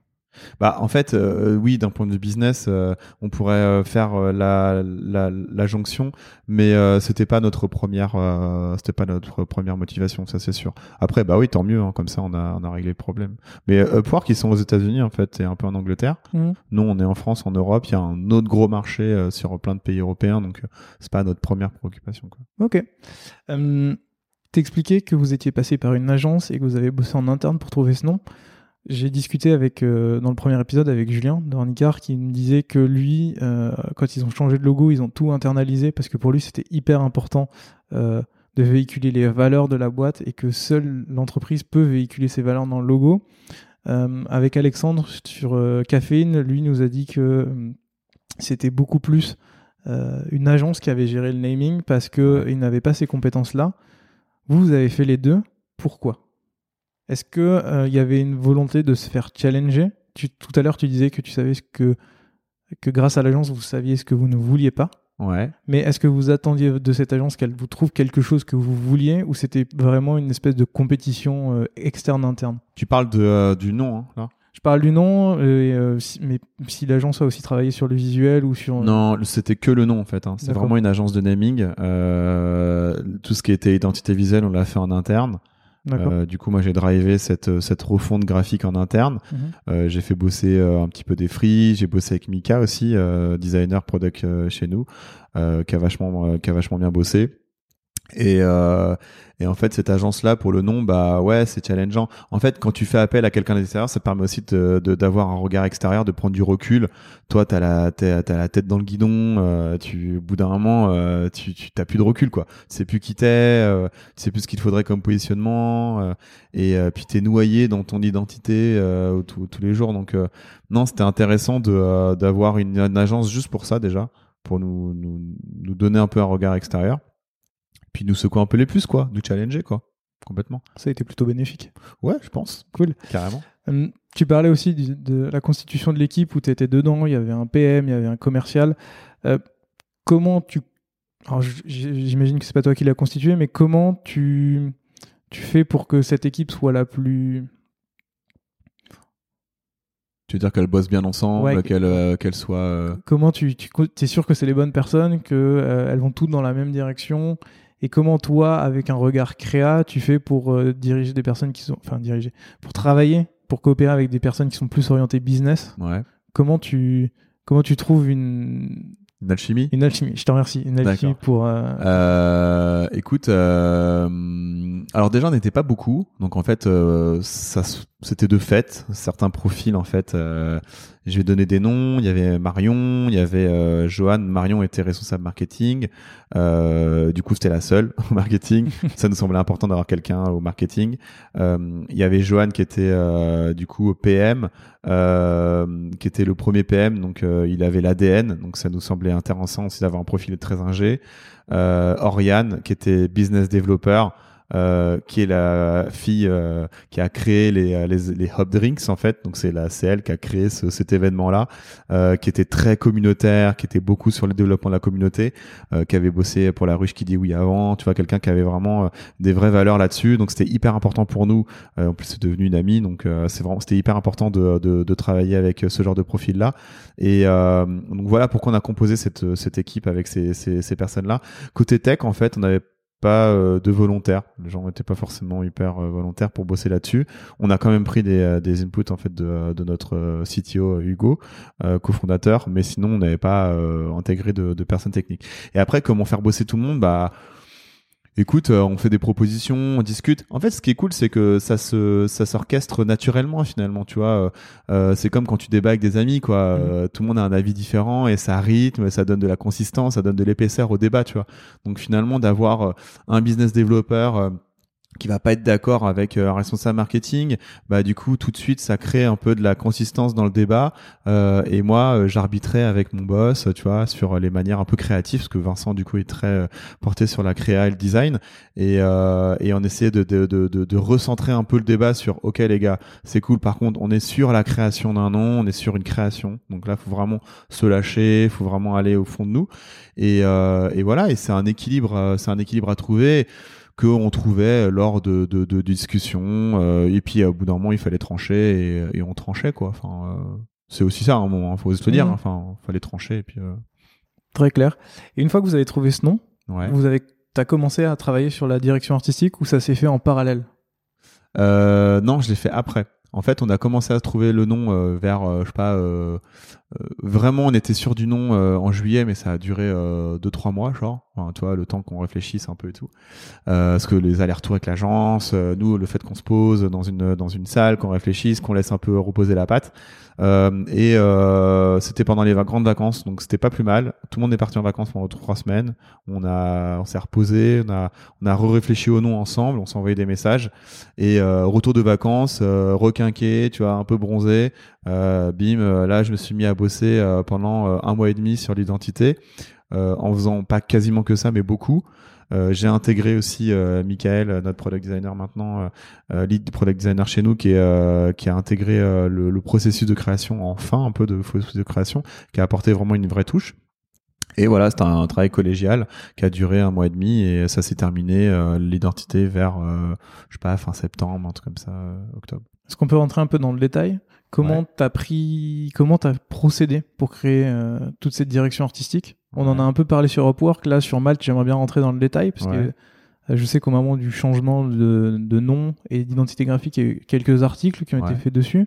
Bah, en fait, euh, oui, d'un point de vue business, euh, on pourrait euh, faire la, la, la jonction, mais c'était pas notre première, c'était pas notre première motivation, ça c'est sûr. Après, bah oui, tant mieux, hein, comme ça on a, on a réglé le problème. Mais Upwork, ils sont aux États-Unis en fait, et un peu en Angleterre. Mhm. Nous, on est en France, en Europe. Il y a un autre gros marché sur plein de pays européens, donc c'est pas notre première préoccupation. Quoi. Ok. T'expliquais que vous étiez passé par une agence et que vous avez bossé en interne pour trouver ce nom. J'ai discuté avec euh, dans le premier épisode avec Julien de Hornicard qui me disait que lui, euh, quand ils ont changé de logo, ils ont tout internalisé parce que pour lui c'était hyper important euh, de véhiculer les valeurs de la boîte et que seule l'entreprise peut véhiculer ses valeurs dans le logo. Avec Alexandre sur Caféine, lui nous a dit que c'était beaucoup plus une agence qui avait géré le naming parce qu'il n'avait pas ces compétences-là. Vous, vous avez fait les deux. Pourquoi? Est-ce qu'il il y avait une volonté de se faire challenger? Tu, Tout à l'heure, tu disais que tu savais ce que, que grâce à l'agence, vous saviez ce que vous ne vouliez pas. Ouais. Mais est-ce que vous attendiez de cette agence qu'elle vous trouve quelque chose que vous vouliez ou c'était vraiment une espèce de compétition euh, externe interne? Tu parles de, euh, du nom, hein, là? Je parle du nom, euh, si- mais si l'agence a aussi travaillé sur le visuel ou sur... Non, c'était que le nom en fait. hein. C'est vraiment une agence de naming. Euh, tout ce qui était identité visuelle, on l'a fait en interne. Euh, du coup, moi, j'ai drivé cette, cette refonte graphique en interne. Mhm. Euh, j'ai fait bosser euh, un petit peu des free. J'ai bossé avec Mika aussi, euh, designer product euh, chez nous, euh, qui a vachement, euh, qui a vachement bien bossé. Et, euh, et en fait, cette agence-là, pour le nom, bah ouais, c'est challengeant. En fait, quand tu fais appel à quelqu'un d'extérieur, ça permet aussi de de- d'avoir un regard extérieur, de prendre du recul. Toi, t'as la t'as t'as la tête dans le guidon. euh, tu, au bout d'un moment, euh, tu tu t'as plus de recul, quoi. Tu sais plus qui t'es, euh, tu sais plus ce qu'il faudrait comme positionnement. euh, et euh, puis t'es noyé dans ton identité euh, tous les jours. Donc non, c'était intéressant de d'avoir une, une agence juste pour ça déjà, pour nous nous nous donner un peu un regard extérieur puis nous secouer un peu les puces, quoi, nous challenger, quoi, complètement. Ça a été plutôt bénéfique. Ouais, je pense. Cool. Carrément. Hum, tu parlais aussi du- de la constitution de l'équipe où tu étais dedans, il y avait un PM, il y avait un commercial. Euh, comment tu... J'imagine que c'est pas toi qui l'as constitué, mais comment tu... tu fais pour que cette équipe soit la plus... Tu veux dire qu'elles bossent bien ensemble, Ouais, qu'elles euh, soient. euh, Comment tu, tu es sûr que c'est les bonnes personnes, qu'elles vont toutes dans la même direction et comment toi, avec un regard créa, tu fais pour euh, diriger des personnes qui sont... Enfin, diriger. Pour travailler, pour coopérer avec des personnes qui sont plus orientées business? Ouais. Comment tu, comment tu trouves une, Une alchimie? une alchimie? Je te remercie. Une alchimie pour... euh, Euh, écoute, euh, alors déjà on n'était pas beaucoup, donc en fait euh, ça s- c'était de fait certains profils en fait. euh, je vais donner des noms. Il y avait Marion, il y avait euh. Marion était responsable marketing. Euh, du coup c'était la seule au marketing. ça nous semblait important d'avoir quelqu'un au marketing. Euh, il y avait Johan qui était euh, du coup au PM, qui était le premier PM, donc il avait l'ADN, donc ça nous semblait intéressant aussi d'avoir un profil très ingé euh, Oriane, qui était business developer, euh, qui est la fille euh, qui a créé les, euh, les, les Hub Drinks en fait. Donc c'est la c'est elle qui a créé ce, cet événement-là, euh, qui était très communautaire, qui était beaucoup sur le développement de la communauté, euh, qui avait bossé pour la ruche qui dit oui avant. Tu vois quelqu'un qui avait vraiment euh, des vraies valeurs là-dessus. Donc c'était hyper important pour nous. En plus c'est devenu une amie, donc c'est vraiment c'était hyper important de, de, de travailler avec ce genre de profil-là. Et euh, donc voilà pourquoi on a composé cette, cette équipe avec ces, ces, ces personnes-là. Côté tech, en fait, on n'avait pas euh, de volontaires. Les gens n'étaient pas forcément hyper euh, volontaires pour bosser là-dessus. On a quand même pris des, euh, des inputs en fait de, de notre CTO Hugo, cofondateur, mais sinon on n'avait pas intégré de, de personnes techniques. Et après, comment faire bosser tout le monde? Bah Écoute, euh, on fait des propositions, on discute. En fait, ce qui est cool, c'est que ça se, ça s'orchestre naturellement finalement. Tu vois, euh, euh, c'est comme quand tu débats avec des amis, quoi. Euh, tout le monde a un avis différent et ça rythme, ça donne de la consistance, ça donne de l'épaisseur au débat, tu vois. Donc finalement, d'avoir un business développeur qui va pas être d'accord avec euh, un responsable marketing, bah du coup tout de suite ça crée un peu de la consistance dans le débat. Euh, et moi, euh, j'arbitrais avec mon boss, tu vois, sur les manières un peu créatives, parce que Vincent du coup est très euh, porté sur la créa et le design, et, euh, et on essayait de, de, de, de, recentrer un peu le débat sur, ok les gars, c'est cool. Par contre, on est sur la création d'un nom, on est sur une création, donc là faut vraiment se lâcher, faut vraiment aller au fond de nous, et, euh, et voilà, et c'est un équilibre, c'est un équilibre à trouver qu'on trouvait lors de, de, de discussions euh, et puis au bout d'un moment il fallait trancher et, et on tranchait quoi enfin euh, c'est aussi ça à un moment hein, faut se le dire hein. enfin fallait trancher et puis euh, Très clair. Et une fois que vous avez trouvé ce nom, ouais vous avez... as commencé à travailler sur la direction artistique ou ça s'est fait en parallèle? Euh, non, je l'ai fait après. En fait, on a commencé à trouver le nom euh, vers, euh, je sais pas, euh, euh, vraiment, on était sûr du nom euh, en juillet, mais ça a duré euh, deux trois mois, genre. Enfin, le temps qu'on réfléchisse un peu et tout. Euh, parce que les allers-retours avec l'agence, euh, nous, le fait qu'on se pose dans une dans une salle, qu'on réfléchisse, qu'on laisse un peu reposer la patte. Euh, et euh, c'était pendant les grandes vacances, donc c'était pas plus mal. Tout le monde est parti en vacances pendant trois semaines. On a, on s'est reposé, on a, on a réfléchi au nom ensemble, on s'est envoyé des messages. Et euh, retour de vacances, euh, requinqué, tu vois, un peu bronzé. Euh, bim, là je me suis mis à bosser pendant un mois et demi sur l'identité, en faisant pas quasiment que ça, mais beaucoup. Euh, j'ai intégré aussi euh, Michael, notre product designer maintenant, euh, lead product designer chez nous, qui, qui a intégré le, le, processus de création, enfin un peu de processus de création, qui a apporté vraiment une vraie touche. Et voilà, c'était un, travail collégial qui a duré un mois et demi et ça s'est terminé l'identité vers, je sais pas, fin septembre, un truc comme ça, octobre. Est-ce qu'on peut rentrer un peu dans le détail? Comment t'as pris, comment t'as procédé pour créer toute cette direction artistique? On en a un peu parlé sur Upwork. Là, sur Malte, j'aimerais bien rentrer dans le détail parce que euh, je sais qu'au moment du changement de, nom et d'identité graphique, il y a eu quelques articles qui ont été faits dessus.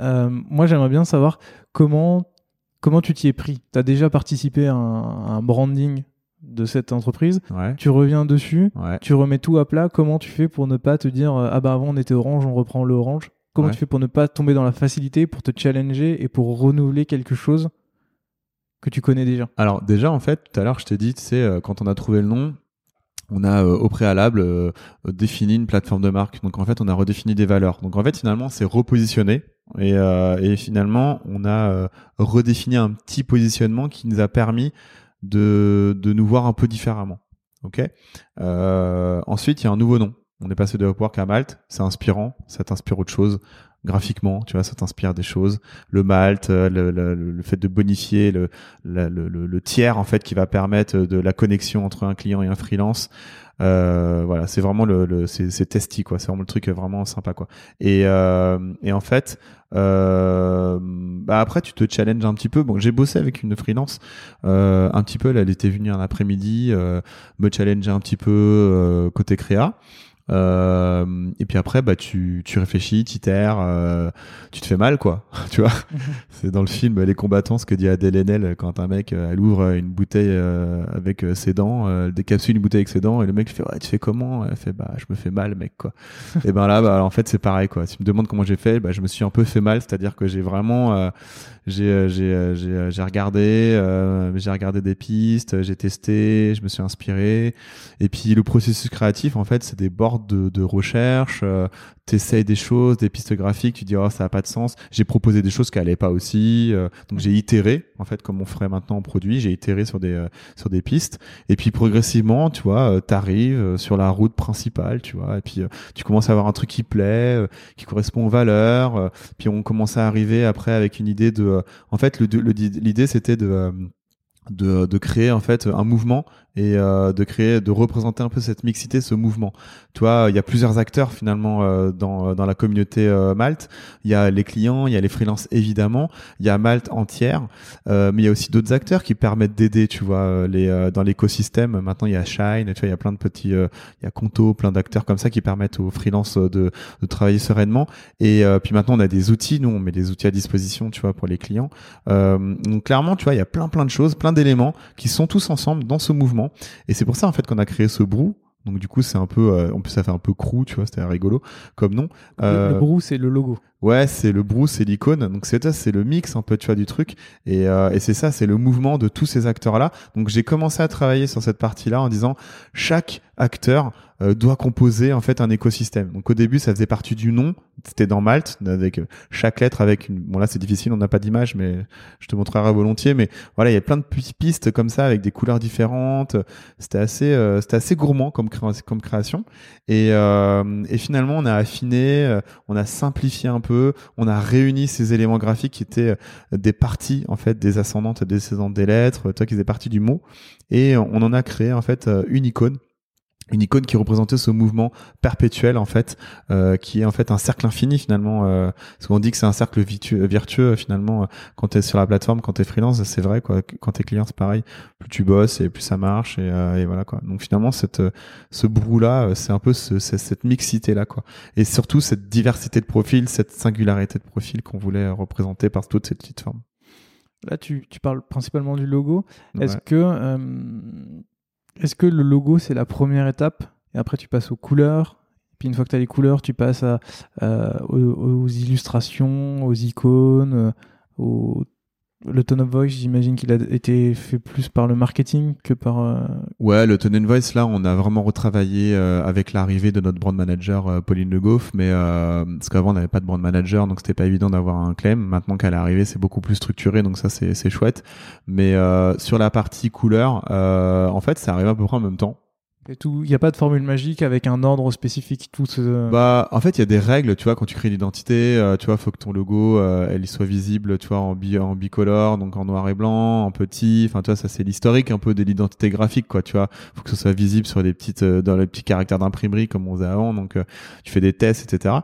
Euh, moi, j'aimerais bien savoir comment, comment tu t'y es pris? Tu as déjà participé à un, branding de cette entreprise? Tu reviens dessus, tu remets tout à plat? Comment tu fais pour ne pas te dire euh, Ah bah avant on était orange, on reprend le orange Comment tu fais pour ne pas tomber dans la facilité, pour te challenger et pour renouveler quelque chose que tu connais déjà? Alors déjà en fait, tout à l'heure je t'ai dit, tu sais, euh, quand on a trouvé le nom, on a euh, au préalable euh, défini une plateforme de marque. Donc en fait, on a redéfini des valeurs. Donc en fait, finalement, c'est repositionné et, et, finalement, on a redéfini un petit positionnement qui nous a permis de, de nous voir un peu différemment. Ok? ensuite, il y a un nouveau nom. On est passé de Upwork à Malte. C'est inspirant. Ça t'inspire autre chose graphiquement, tu vois, ça t'inspire des choses. Le malt, euh, le, fait de bonifier le, tiers en fait qui va permettre de la connexion entre un client et un freelance. Euh, voilà, c'est vraiment le, c'est testy quoi. C'est vraiment le truc vraiment sympa quoi. Et euh, et en fait, bah après tu te challenges un petit peu. Bon, j'ai bossé avec une freelance un petit peu. elle était venue un après-midi me challenger un petit peu côté créa. Euh, et puis après, bah, tu, tu réfléchis, tu euh, tu te fais mal, quoi. tu vois? C'est dans le film Les combattants, ce que dit Adèle Haenel quand un mec, euh, elle ouvre une bouteille euh, avec ses dents, elle décapsule une bouteille avec ses dents, et le mec fait ouais, tu fais comment? Elle fait bah, je me fais mal, mec, quoi. et ben là, bah, en fait, c'est pareil, quoi. Si tu me demandes comment j'ai fait, bah, je me suis un peu fait mal, c'est-à-dire que j'ai vraiment j'ai euh, j'ai euh, euh, j'ai regardé j'ai regardé des pistes j'ai testé je me suis inspiré. Et puis le processus créatif en fait c'est des bords de, recherche t'essayes des choses des pistes graphiques tu dis oh ça a pas de sens. J'ai proposé des choses qui allaient pas aussi donc j'ai itéré en fait comme on ferait maintenant en produit j'ai itéré sur des sur des pistes. Et puis progressivement tu vois t'arrives sur la route principale tu vois et puis tu commences à avoir un truc qui plaît qui correspond aux valeurs puis on commence à arriver après avec une idée de en fait, l'idée c'était de, euh, de créer en fait un mouvement et euh, de créer, de représenter un peu cette mixité, ce mouvement. Tu il y a plusieurs acteurs finalement euh, dans, dans la communauté euh, Malte. Il y a les clients, il y a les freelances évidemment, il y a Malte entière, mais il y a aussi d'autres acteurs qui permettent d'aider, tu vois, les dans l'écosystème. Maintenant, il y a Shine, tu vois, il y a plein de petits, il y a Conto, plein d'acteurs comme ça qui permettent aux freelances de, de travailler sereinement. Et puis maintenant, on a des outils, nous on met des outils à disposition, tu vois, pour les clients. donc clairement, tu vois, il y a plein plein de choses, plein d'éléments qui sont tous ensemble dans ce mouvement et c'est pour ça en fait qu'on a créé ce brou. Donc du coup c'est un peu, euh, en plus ça fait un peu crew, tu vois, c'était rigolo comme nom. Euh, le, brou c'est le logo. Ouais, c'est le brou, c'est l'icône. Donc c'est ça, c'est le mix un peu, tu vois, du truc. Et, euh, et c'est ça, c'est le mouvement de tous ces acteurs là. Donc j'ai commencé à travailler sur cette partie là en disant chaque acteur euh, doit composer en fait un écosystème. Donc au début, ça faisait partie du nom. C'était dans Malte avec euh, chaque lettre avec une. Bon là, c'est difficile, on n'a pas d'image, mais je te montrerai volontiers. Mais voilà, il y a plein de petites pistes comme ça avec des couleurs différentes. C'était assez, euh, c'était assez gourmand comme comme création. Et, et finalement, on a affiné, on a simplifié un peu, on a réuni ces éléments graphiques qui étaient des parties en fait des ascendantes, des descendantes des lettres, toi qui faisait partie du mot, et on en a créé en fait une icône une icône qui représentait ce mouvement perpétuel en fait euh, qui est en fait un cercle infini finalement euh, parce qu'on dit que c'est un cercle vertueux finalement euh, quand tu es sur la plateforme quand tu es freelance c'est vrai quoi quand tu es client c'est pareil plus tu bosses et plus ça marche et, euh, et voilà quoi. Donc finalement cette ce brou là c'est un peu ce, cette mixité là quoi. Et surtout cette diversité de profils cette singularité de profil qu'on voulait représenter par toutes ces petites formes. Là tu, tu parles principalement du logo. Est-ce que Est-ce que le logo, c'est la première étape et après tu passes aux couleurs? Puis une fois que tu as les couleurs, tu passes euh, aux, aux, illustrations, aux icônes, euh, au le tone of voice, j'imagine qu'il a été fait plus par le marketing que par. Euh... Ouais, le tone of voice là, on a vraiment retravaillé euh, avec l'arrivée de notre brand manager euh, Pauline Le Goff, mais euh, parce qu'avant on n'avait pas de brand manager, donc c'était pas évident d'avoir un claim. Maintenant qu'elle est arrivée, c'est beaucoup plus structuré, donc ça c'est c'est chouette. Mais sur la partie couleur, en fait, ça arrive à peu près en même temps tout. Il n'y a pas de formule magique avec un ordre spécifique. Tout ce... Bah, en fait, il y a des règles. Tu vois, quand tu crées l'identité, euh, tu vois, faut que ton logo, euh, elle soit visible, tu vois, en, bi en bicolore, donc en noir et blanc, en petit. Enfin, tu vois, ça c'est l'historique un peu de l'identité graphique, quoi. Tu vois, faut que ce soit visible sur les petites, euh, dans les petits caractères d'imprimerie comme on faisait avant. Donc, tu fais des tests, etc.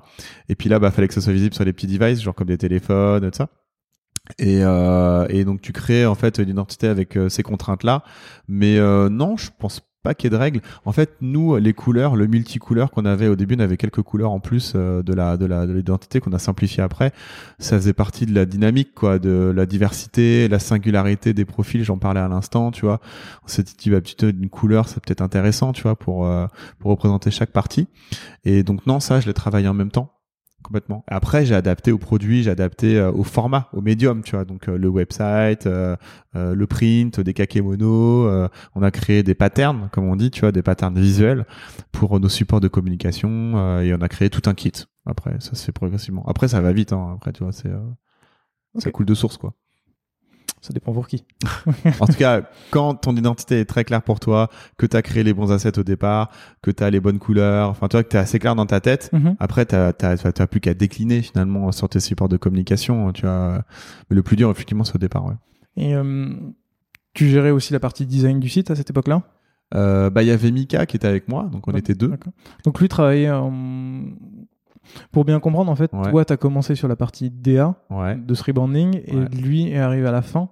Et puis là, bah, fallait que ce soit visible sur les petits devices, genre comme des téléphones, tout ça. Et, euh, et donc tu crées en fait l'identité avec ces contraintes là mais non je pense paquet de règles. En fait, nous, les couleurs, le multicouleur qu'on avait au début, on avait quelques couleurs en plus euh, de la de la de l'identité qu'on a simplifié après. Ça faisait partie de la dynamique, quoi, de la diversité, la singularité des profils. J'en parlais à l'instant, tu vois. On s'est dit, bah, plutôt une couleur, c'est peut-être intéressant, tu vois, pour euh, pour représenter chaque partie. Et donc non, ça, je l'ai travaillé en même temps complètement. Après, j'ai adapté au produit, j'ai adapté euh, au format, au médium, tu vois. Donc euh, le website, euh, le print, des kakémonos. on a créé des patterns, comme on dit, tu vois, des patterns visuels pour nos supports de communication et on a créé tout un kit. Après, ça se fait progressivement. Après, ça va vite. Hein. Après, tu vois, c'est ça coule de source, quoi. Ça dépend pour qui. en tout cas, quand ton identité est très claire pour toi, que tu as créé les bons assets au départ, que tu as les bonnes couleurs, enfin tu vois que tu es assez clair dans ta tête, mhm. après tu n'as plus qu'à décliner finalement sur tes supports de communication, tu vois. Mais le plus dur effectivement c'est au départ, ouais. Et euh, tu gérais aussi la partie design du site à cette époque-là? Euh, bah il y avait Mika qui était avec moi, donc on était deux. Donc lui travaillait en... Pour bien comprendre, en fait, toi, tu as commencé sur la partie DA de ce rebanding et lui est arrivé à la fin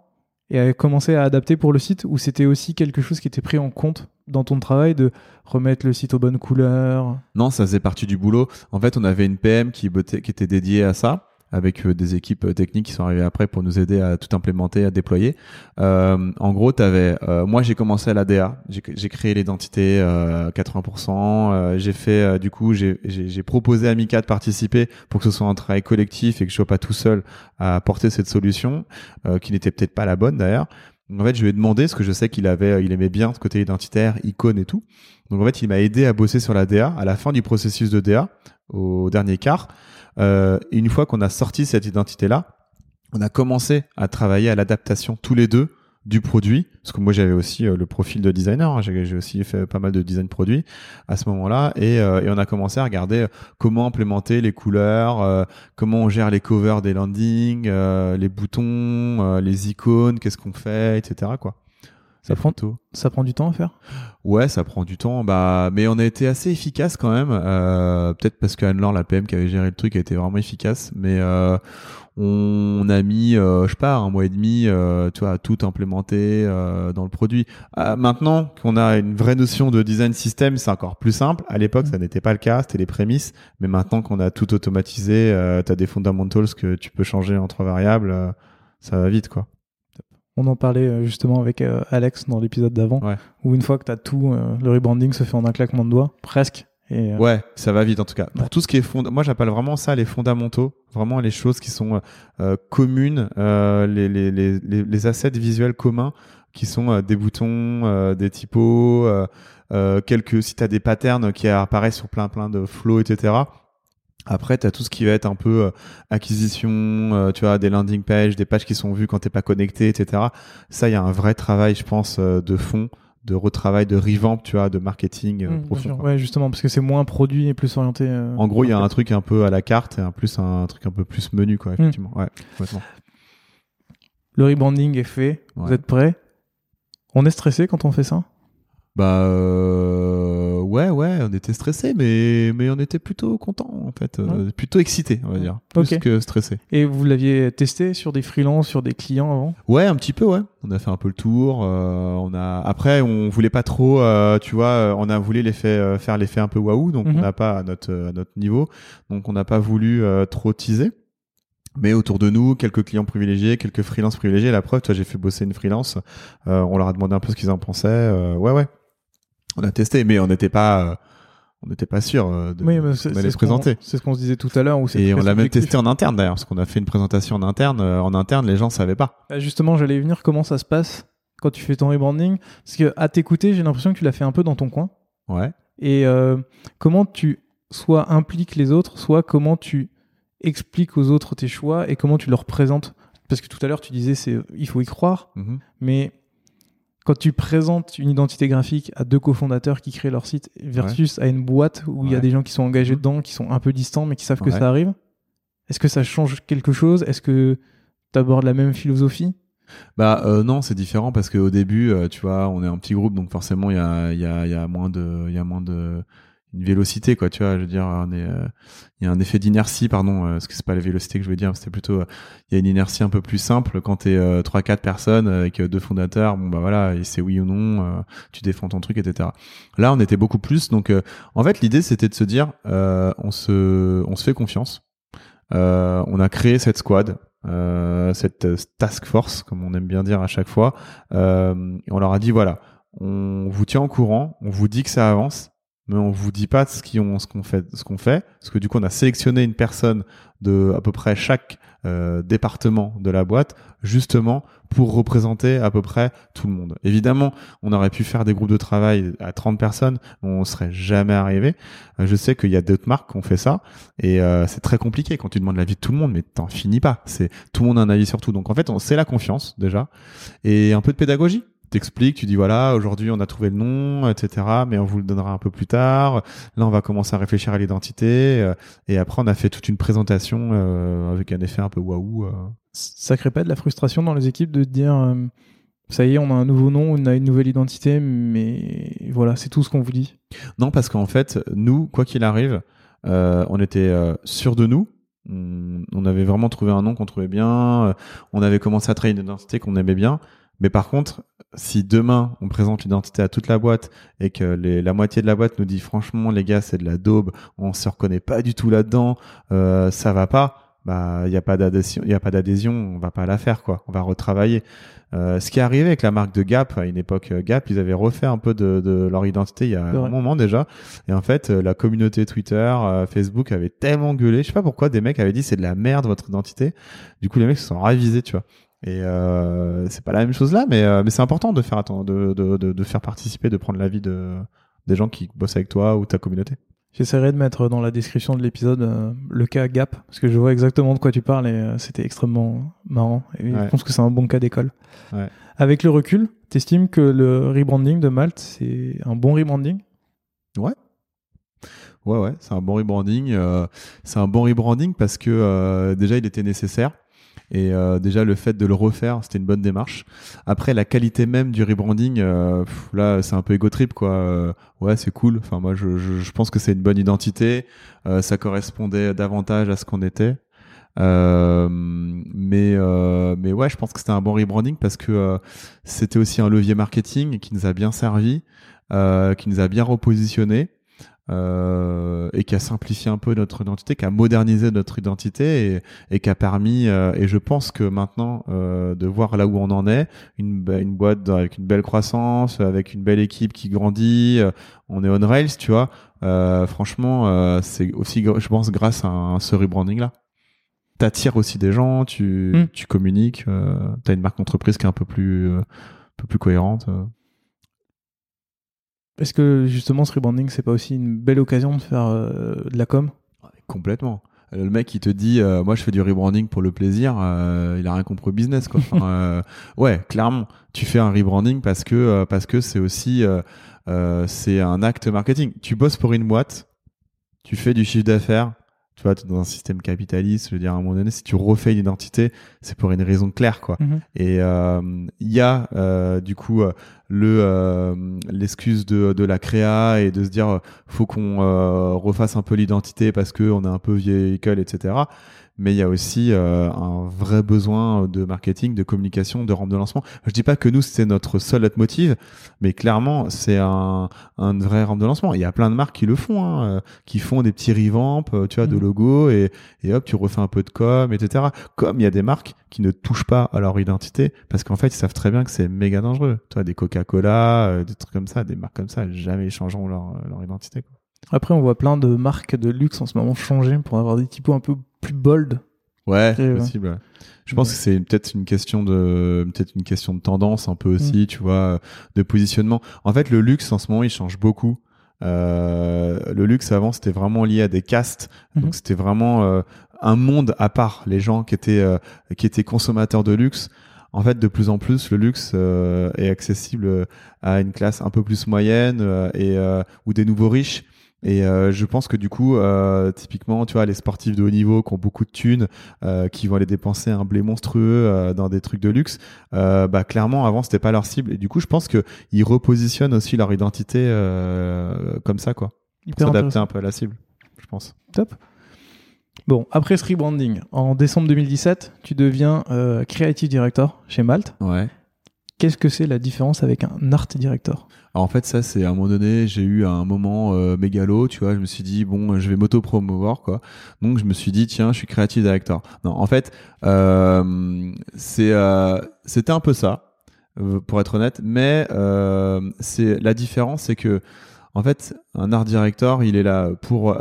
et a commencé à adapter pour le site ou c'était aussi quelque chose qui était pris en compte dans ton travail de remettre le site aux bonnes couleurs? Non, ça faisait partie du boulot. En fait, on avait une PM qui, qui était dédiée à ça avec euh, des équipes euh, techniques qui sont arrivées après pour nous aider à tout implémenter, à déployer. Euh, en gros, t'avais, euh, moi j'ai commencé à la DA, j'ai créé l'identité euh, 80%, j'ai fait du coup, j'ai proposé à Mika de participer pour que ce soit un travail collectif et que je sois pas tout seul à porter cette solution, qui n'était peut-être pas la bonne d'ailleurs. En fait, je lui ai demandé, ce que je sais qu'il avait, il aimait bien ce côté identitaire, icône et tout. Donc en fait, il m'a aidé à bosser sur la DA à la fin du processus de DA, au dernier quart. Euh, une fois qu'on a sorti cette identité-là, on a commencé à travailler à l'adaptation tous les deux du produit, parce que moi j'avais aussi euh, le profil de designer, hein. j'ai aussi fait pas mal de design produit à ce moment-là, et, euh, et, on a commencé à regarder comment implémenter les couleurs, comment on gère les covers des landings, les boutons, les icônes, qu'est-ce qu'on fait, etc. Quoi. Ça prend, tout. ça prend du temps à faire? Ouais, ça prend du temps. Bah, mais on a été assez efficace quand même. Euh, Peut-être parce qu'Anne-Laure, la PM qui avait géré le truc, a été vraiment efficace. Mais euh, on a mis, euh, je sais pas, un mois et demi, euh, tu vois, à tout implémenter euh, dans le produit. Euh, maintenant qu'on a une vraie notion de design system, c'est encore plus simple. À l'époque, ça n'était pas le cas, c'était les prémices. Mais maintenant qu'on a tout automatisé, tu as des fundamentals que tu peux changer en trois variables, ça va vite, quoi. On en parlait euh, justement avec euh, Alex dans l'épisode d'avant, où une fois que tu as tout, euh, le rebranding se fait en un claquement de doigts, presque. Et, ouais, ça va vite en tout cas. Pour tout ce qui est fond, moi j'appelle vraiment ça les fondamentaux, vraiment les choses qui sont communes, les, les, les, les, assets visuels communs qui sont des boutons, des typos, quelques si tu as des patterns qui apparaissent sur plein plein de flows, etc après, tu as tout ce qui va être un peu euh, acquisition, euh, tu vois, des landing pages, des pages qui sont vues quand t'es pas connecté, etc. Ça, il y a un vrai travail, je pense, euh, de fond, de retravail, de revamp, tu vois, de marketing mmh, profond. Ouais, justement, parce que c'est moins produit et plus orienté. en gros, il y a un truc un peu à la carte et en plus un truc un peu plus menu, quoi, mmh. effectivement. Ouais, complètement. Le rebranding est fait. Vous êtes prêts? On est stressé quand on fait ça? Bah euh, ouais ouais, on était stressé, mais mais on était plutôt content en fait, euh, plutôt excité on va dire, plus que stressé. Et vous l'aviez testé sur des freelances, sur des clients avant? Ouais, un petit peu ouais. On a fait un peu le tour. Euh, on a après on voulait pas trop, euh, tu vois, on a voulu l'effet faire l'effet un peu waouh, donc on mhm. n'a pas à notre à notre niveau, donc on n'a pas voulu trop teaser. Mais autour de nous, quelques clients privilégiés, quelques freelances privilégiés. La preuve, toi, j'ai fait bosser une freelance. on leur a demandé un peu ce qu'ils en pensaient. ouais, ouais, On a testé, mais on n'était pas, on n'était pas sûr euh, de Oui, mais allait ce présenter. C'est ce qu'on se disait tout à l'heure. Et on l'a même testé en interne d'ailleurs, parce qu'on a fait une présentation en interne. Euh, En interne, les gens savaient pas. Bah, justement, j'allais venir. Comment ça se passe quand tu fais ton rebranding? Parce que à t'écouter, j'ai l'impression que tu l'as fait un peu dans ton coin. Ouais. Et euh, comment tu soit impliques les autres, soit comment tu expliques aux autres tes choix et comment tu leur présentes? Parce que tout à l'heure, tu disais c'est il faut y croire, Mhm. mais quand tu présentes une identité graphique à deux cofondateurs qui créent leur site versus à une boîte où il y a des gens qui sont engagés Mhm. dedans, qui sont un peu distants mais qui savent que ça arrive, est-ce que ça change quelque chose? Est-ce que tu abordes la même philosophie? Bah euh, non, c'est différent parce qu'au début, euh, tu vois, on est un petit groupe, donc forcément il y a, il y a, il y a moins de, il y a moins de une vélocité quoi. Tu vois, je veux dire, euh, il y a un effet d'inertie, pardon, euh, parce que c'est pas la vélocité que je veux dire, c'était plutôt, euh, il y a une inertie un peu plus simple quand t'es euh, trois quatre personnes avec euh, deux fondateurs. Bon bah voilà, et c'est oui ou non, euh, tu défends ton truc, etc. Là, on était beaucoup plus, donc euh, en fait l'idée c'était de se dire, euh, on se, on se fait confiance. Euh, on a créé cette squad, euh, cette euh, task force, comme on aime bien dire à chaque fois. Euh, et on leur a dit voilà, on vous tient au courant, on vous dit que ça avance, mais on vous dit pas ce qui- on- ce qu'on fait, ce qu'on fait, parce que du coup on a sélectionné une personne de à peu près chaque euh, département de la boîte, justement pour représenter à peu près tout le monde. Évidemment, on aurait pu faire des groupes de travail à 30 personnes, on serait jamais arrivé. Euh, Je sais qu'il y a d'autres marques qui ont fait ça, et euh, c'est très compliqué quand tu demandes l'avis de tout le monde, mais t'en finis pas. C'est tout le monde a un avis sur tout. Donc en fait, on c'est la confiance déjà et un peu de pédagogie. T'expliques, tu dis voilà, aujourd'hui on a trouvé le nom, etc. Mais on vous le donnera un peu plus tard. Là, on va commencer à réfléchir à l'identité euh, et après on a fait toute une présentation euh, avec un effet un peu waouh. euh. Ça crée pas de la frustration dans les équipes de te dire euh, ça y est, on a un nouveau nom, on a une nouvelle identité, mais voilà, c'est tout ce qu'on vous dit. Non, parce qu'en fait, nous, quoi qu'il arrive, euh, on était sûrs de nous. On, avait vraiment trouvé un nom qu'on trouvait bien. On avait commencé à travailler une identité qu'on aimait bien. Mais par contre, si demain on présente l'identité à toute la boîte et que les, la moitié de la boîte nous dit franchement les gars c'est de la daube, on se reconnaît pas du tout là-dedans, euh, ça va pas, bah il y a pas d'adhésion, il y a pas d'adhésion, on va pas la faire quoi, on va retravailler. Euh, ce qui est arrivé avec la marque de Gap à une époque euh, Gap, ils avaient refait un peu de, de leur identité il y a un moment déjà, et en fait la communauté Twitter, euh, Facebook avait tellement gueulé, je sais pas pourquoi des mecs avaient dit c'est de la merde votre identité, du coup les mecs se sont ravisés tu vois. Et euh, c'est pas la même chose là, mais, euh, mais c'est important de faire de, de, de, de faire participer, de prendre l'avis de des gens qui bossent avec toi ou ta communauté. J'essaierai de mettre dans la description de l'épisode euh, le cas Gap, parce que je vois exactement de quoi tu parles et euh, c'était extrêmement marrant. Et Ouais. je pense que c'est un bon cas d'école. Ouais. Avec le recul, t'estimes que le rebranding de Malte, c'est un bon rebranding? Ouais, ouais, c'est un bon rebranding. euh, c'est un bon rebranding parce que euh, déjà il était nécessaire. Et euh, déjà le fait de le refaire, c'était une bonne démarche. Après la qualité même du rebranding, euh, là c'est un peu égo trip quoi. Euh, ouais c'est cool. Enfin moi je, je, je pense que c'est une bonne identité. Euh, ça correspondait davantage à ce qu'on était. Euh, mais euh, mais ouais je pense que c'était un bon rebranding parce que euh, c'était aussi un levier marketing qui nous a bien servi, euh, qui nous a bien repositionné euh, et qui a simplifié un peu notre identité, qui a modernisé notre identité et, et qui a permis, euh, et je pense que maintenant, euh, de voir là où on en est, une, boîte avec une belle croissance, avec une belle équipe qui grandit, on est on rails, tu vois. Franchement, c'est aussi, je pense, grâce à, un- ce rebranding-là. T'attires aussi des gens, tu, Mm. tu communiques, t'as une marque d'entreprise qui est un peu plus, un peu plus cohérente. Est-ce que justement ce rebranding, c'est pas aussi une belle occasion de faire euh, de la com Complètement. Le mec qui te dit, euh, moi je fais du rebranding pour le plaisir, euh, il a rien compris au business quoi. Enfin, ouais, clairement, tu fais un rebranding parce que parce que c'est aussi c'est un acte marketing. Tu bosses pour une boîte, tu fais du chiffre d'affaires. Tu vois, es dans un système capitaliste. Je veux dire, à un moment donné, si tu refais une identité, c'est pour une raison claire, quoi. Et euh, il y a euh, du coup euh, le euh, l'excuse de, de la créa et de se dire euh, faut qu'on euh, refasse un peu l'identité parce que on est un peu vieille école, etc. mais il y a aussi euh, un vrai besoin de marketing, de communication, de rampe de lancement. Je dis pas que nous c'est notre seul motive, mais clairement c'est un, un vrai rampe de lancement. Il y a plein de marques qui le font, hein, euh, qui font des petits revamps, euh, tu vois, de Mhm. logos et, et hop, tu refais un peu de com, etc. Comme il y a des marques qui ne touchent pas à leur identité parce qu'en fait ils savent très bien que c'est méga dangereux. Tu vois, des Coca-Cola, euh, des trucs comme ça, des marques comme ça, jamais changeront leur, leur identité. Quoi. Après, on voit plein de marques de luxe en ce moment changer pour avoir des typos un peu plus bold. Ouais, Et ouais. possible. ouais. Je pense que c'est peut-être une question de peut-être une question de tendance un peu Mm. aussi, tu vois, de positionnement. En fait, le luxe en ce moment, il change beaucoup. Euh, le luxe avant, c'était vraiment lié à des castes, Mhm. donc c'était vraiment euh, un monde à part. Les gens qui étaient euh, qui étaient consommateurs de luxe. En fait, de plus en plus, le luxe euh, est accessible à une classe un peu plus moyenne euh, et euh, ou des nouveaux riches. Et euh, je pense que du coup, euh, typiquement, tu vois, les sportifs de haut niveau qui ont beaucoup de thunes, euh, qui vont aller dépenser un blé monstrueux dans des trucs de luxe, bah clairement, avant, c'était pas leur cible. Et du coup, je pense que ils repositionnent aussi leur identité comme ça, quoi, pour s'adapter un peu à la cible, je pense. Top. Bon, après ce rebranding, en décembre 2017, tu deviens Creative Director chez Malte. Ouais. Qu'est-ce que c'est la différence avec un Art Director Alors, en fait, ça, c'est à un moment donné, j'ai eu un moment euh, mégalo, tu vois, je me suis dit, bon, je vais m'auto-promouvoir, quoi. Donc, je me suis dit, tiens, je suis creative director. Non, en fait, euh, euh, c'était un peu ça, pour être honnête, mais la différence, c'est que, en fait, un art director, il est là pour